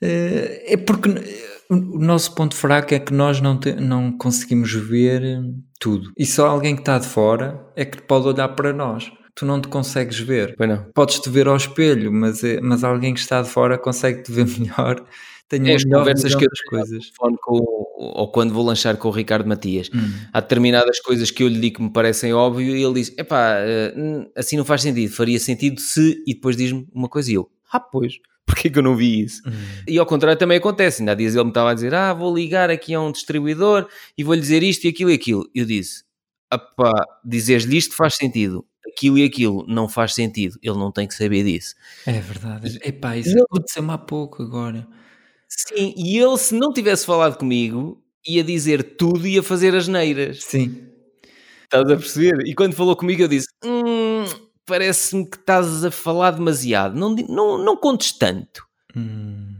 Eh, É porque o nosso ponto fraco é que nós não, te- não conseguimos ver tudo. E só alguém que está de fora é que pode olhar para nós. Tu não te consegues ver. Podes-te ver ao espelho, mas, é- mas alguém que está de fora consegue-te ver melhor. Uma É as conversas que eu tenho coisas. com, ou quando vou lanchar com o Ricardo Matias. Hum. Há determinadas coisas que eu lhe digo que me parecem óbvio e ele diz: epá, eh, assim não faz sentido, faria sentido se. E depois diz-me uma coisa e eu: ah, pois, porquê que eu não vi isso? Hum. E ao contrário também acontece. Ainda há dias ele me estava a dizer: ah, vou ligar aqui a um distribuidor e vou-lhe dizer isto e aquilo e aquilo. Eu disse: epá, dizeres-lhe isto faz sentido. Aquilo e aquilo não faz sentido, ele não tem que saber disso. É verdade. Epá, isso eu- aconteceu-me há pouco agora. Sim, e ele, se não tivesse falado comigo, ia dizer tudo e ia fazer as neiras. Sim. Estás a perceber? E quando falou comigo, eu disse: hum, parece-me que estás a falar demasiado. Não, não, não contes tanto. Hum.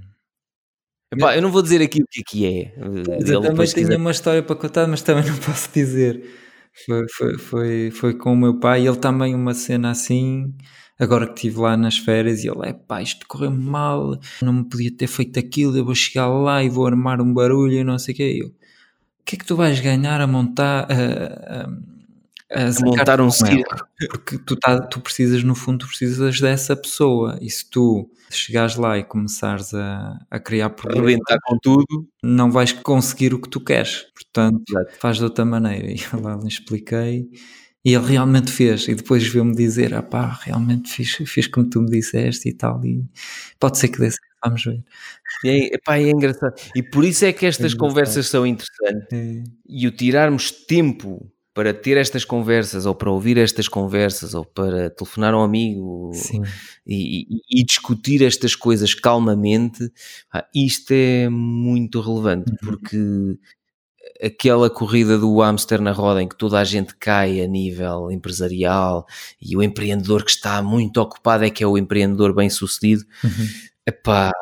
Epá, eu não vou dizer aqui o que é que é. Ele eu também tinha quiser- uma história para contar, mas também não posso dizer. Foi, foi, foi, foi com o meu pai, ele também uma cena assim, agora que estive lá nas férias, e ele, é pá, isto correu mal, não me podia ter feito aquilo, eu vou chegar lá e vou armar um barulho e não sei o quê. E Eu, o que é que tu vais ganhar a montar, a, a, a montar um com ela?" circo. Porque tu, tá, tu precisas, no fundo, tu precisas dessa pessoa, e se tu chegares lá e começares a, a criar problemas, arrebentar com tudo. não vais conseguir o que tu queres. Portanto, Exato. faz de outra maneira. E eu lá lhe expliquei. E ele realmente fez. E depois veio-me dizer: ah pá, realmente fiz, fiz como tu me disseste e tal. E pode ser que certo, vamos ver. E é, epá, é engraçado. E por isso é que estas engraçado. conversas são interessantes. É, E o tirarmos tempo para ter estas conversas, ou para ouvir estas conversas, ou para telefonar a um amigo, e, e- e discutir estas coisas calmamente, pá, isto é muito relevante, Uhum. porque aquela corrida do hamster na roda em que toda a gente cai a nível empresarial e o empreendedor que está muito ocupado é que é o empreendedor bem sucedido, Uhum. epá,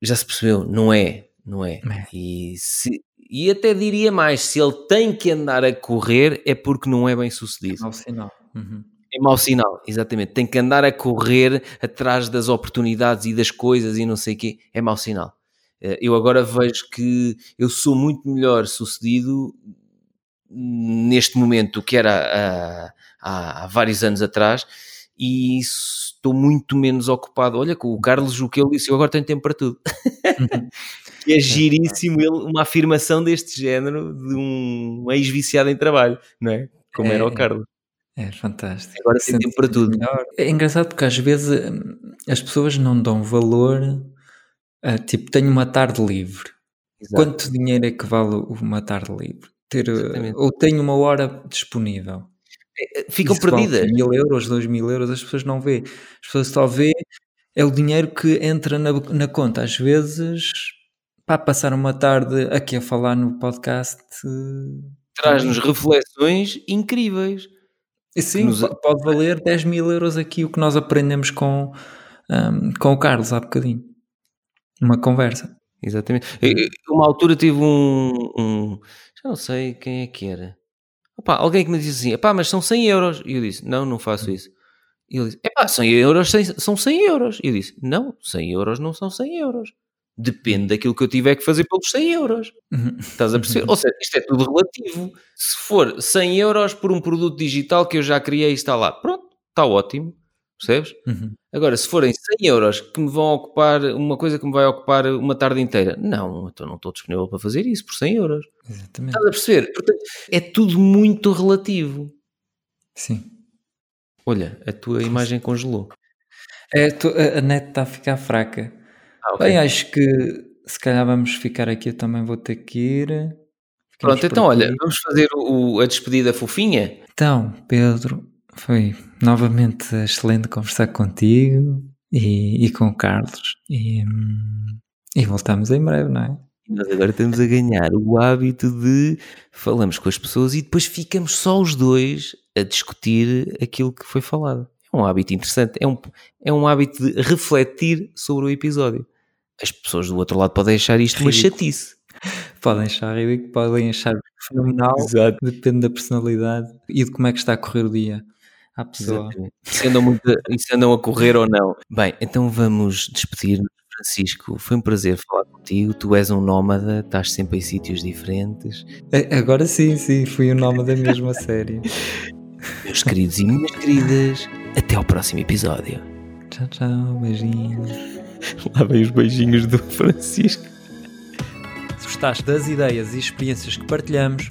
já se percebeu, não é, não é. É. E, se- e até diria mais, se ele tem que andar a correr é porque não é bem sucedido. mau sinal. Uhum. É mau sinal, exatamente. Tem que andar a correr atrás das oportunidades e das coisas e não sei o quê. É mau sinal. Eh, Eu agora vejo que eu sou muito melhor sucedido neste momento do que era há, há vários anos atrás e estou muito menos ocupado. Olha, com o Carlos, o que ele disse, eu agora tenho tempo para tudo. Uhum. é giríssimo ele, uma afirmação deste género de um ex-viciado em trabalho, não é? Como É, era o é. Carlos. É fantástico. Agora tem tempo para tudo. É engraçado porque às vezes hum, as pessoas não dão valor. A, tipo, tenho uma tarde livre. Exato. Quanto dinheiro é que vale uma tarde livre? Ter, Exatamente. ou tenho uma hora disponível. Ficam Isso vale perdidas. Mil euros, dois mil euros, as pessoas não vê. As pessoas só vê é o dinheiro que entra na, na conta. Às vezes, para passar uma tarde aqui a falar no podcast. uh, Traz-nos reflexões incríveis. e Sim, nos- po- pode valer 10 mil euros aqui o que nós aprendemos com, um, com o Carlos há bocadinho. Uma conversa. Exatamente. Eu- Uma altura tive um, um- Já não sei quem é que era. Opa, alguém que me disse assim: mas são 100 euros. E eu disse: Não, não faço isso. E ele disse: Epá, 100 euros são 100 euros. E eu disse: Não, 100 euros não são 100 euros. Depende daquilo que eu tiver que fazer pelos 100 euros. Uhum. Estás a perceber? Ou seja, isto é tudo relativo. Se for 100 euros por um produto digital que eu já criei e está lá, pronto, está ótimo. Percebes? Uhum. Agora, se forem 100 euros que me vão ocupar uma coisa que me vai ocupar uma tarde inteira, não, então não estou disponível para fazer isso por 100 euros. Exatamente. Estás a perceber? Portanto, é tudo muito relativo. Sim. Olha, a tua imagem congelou. É, tu- a a net está a ficar fraca. Ah, ok. Bem, acho que se calhar vamos ficar aqui. Eu também vou ter que ir. Ficamos Pronto, então olha, vamos fazer o, a despedida fofinha. Então, Pedro, foi novamente excelente conversar contigo e, e com o Carlos. E, hum, e voltamos em breve, não é? Nós agora estamos a ganhar o hábito de falamos com as pessoas e depois ficamos só os dois a discutir aquilo que foi falado. É um hábito interessante, é um, é um hábito de refletir sobre o episódio. As pessoas do outro lado podem achar isto ridículo. uma chatice. Podem achar ridículo, podem achar fenomenal, Exato. depende da personalidade e de como é que está a correr o dia à pessoa. Se andam, muito, se andam a correr ou não. Bem, então vamos despedir-nos. Francisco, foi um prazer falar contigo. Tu és um nómada, estás sempre em sítios diferentes. Agora sim, sim, fui um nómada mesmo a sério. Meus queridos e minhas queridas, até ao próximo episódio. Tchau, tchau, beijinhos. Lá vem os beijinhos do Francisco. Se gostaste das ideias e experiências que partilhamos,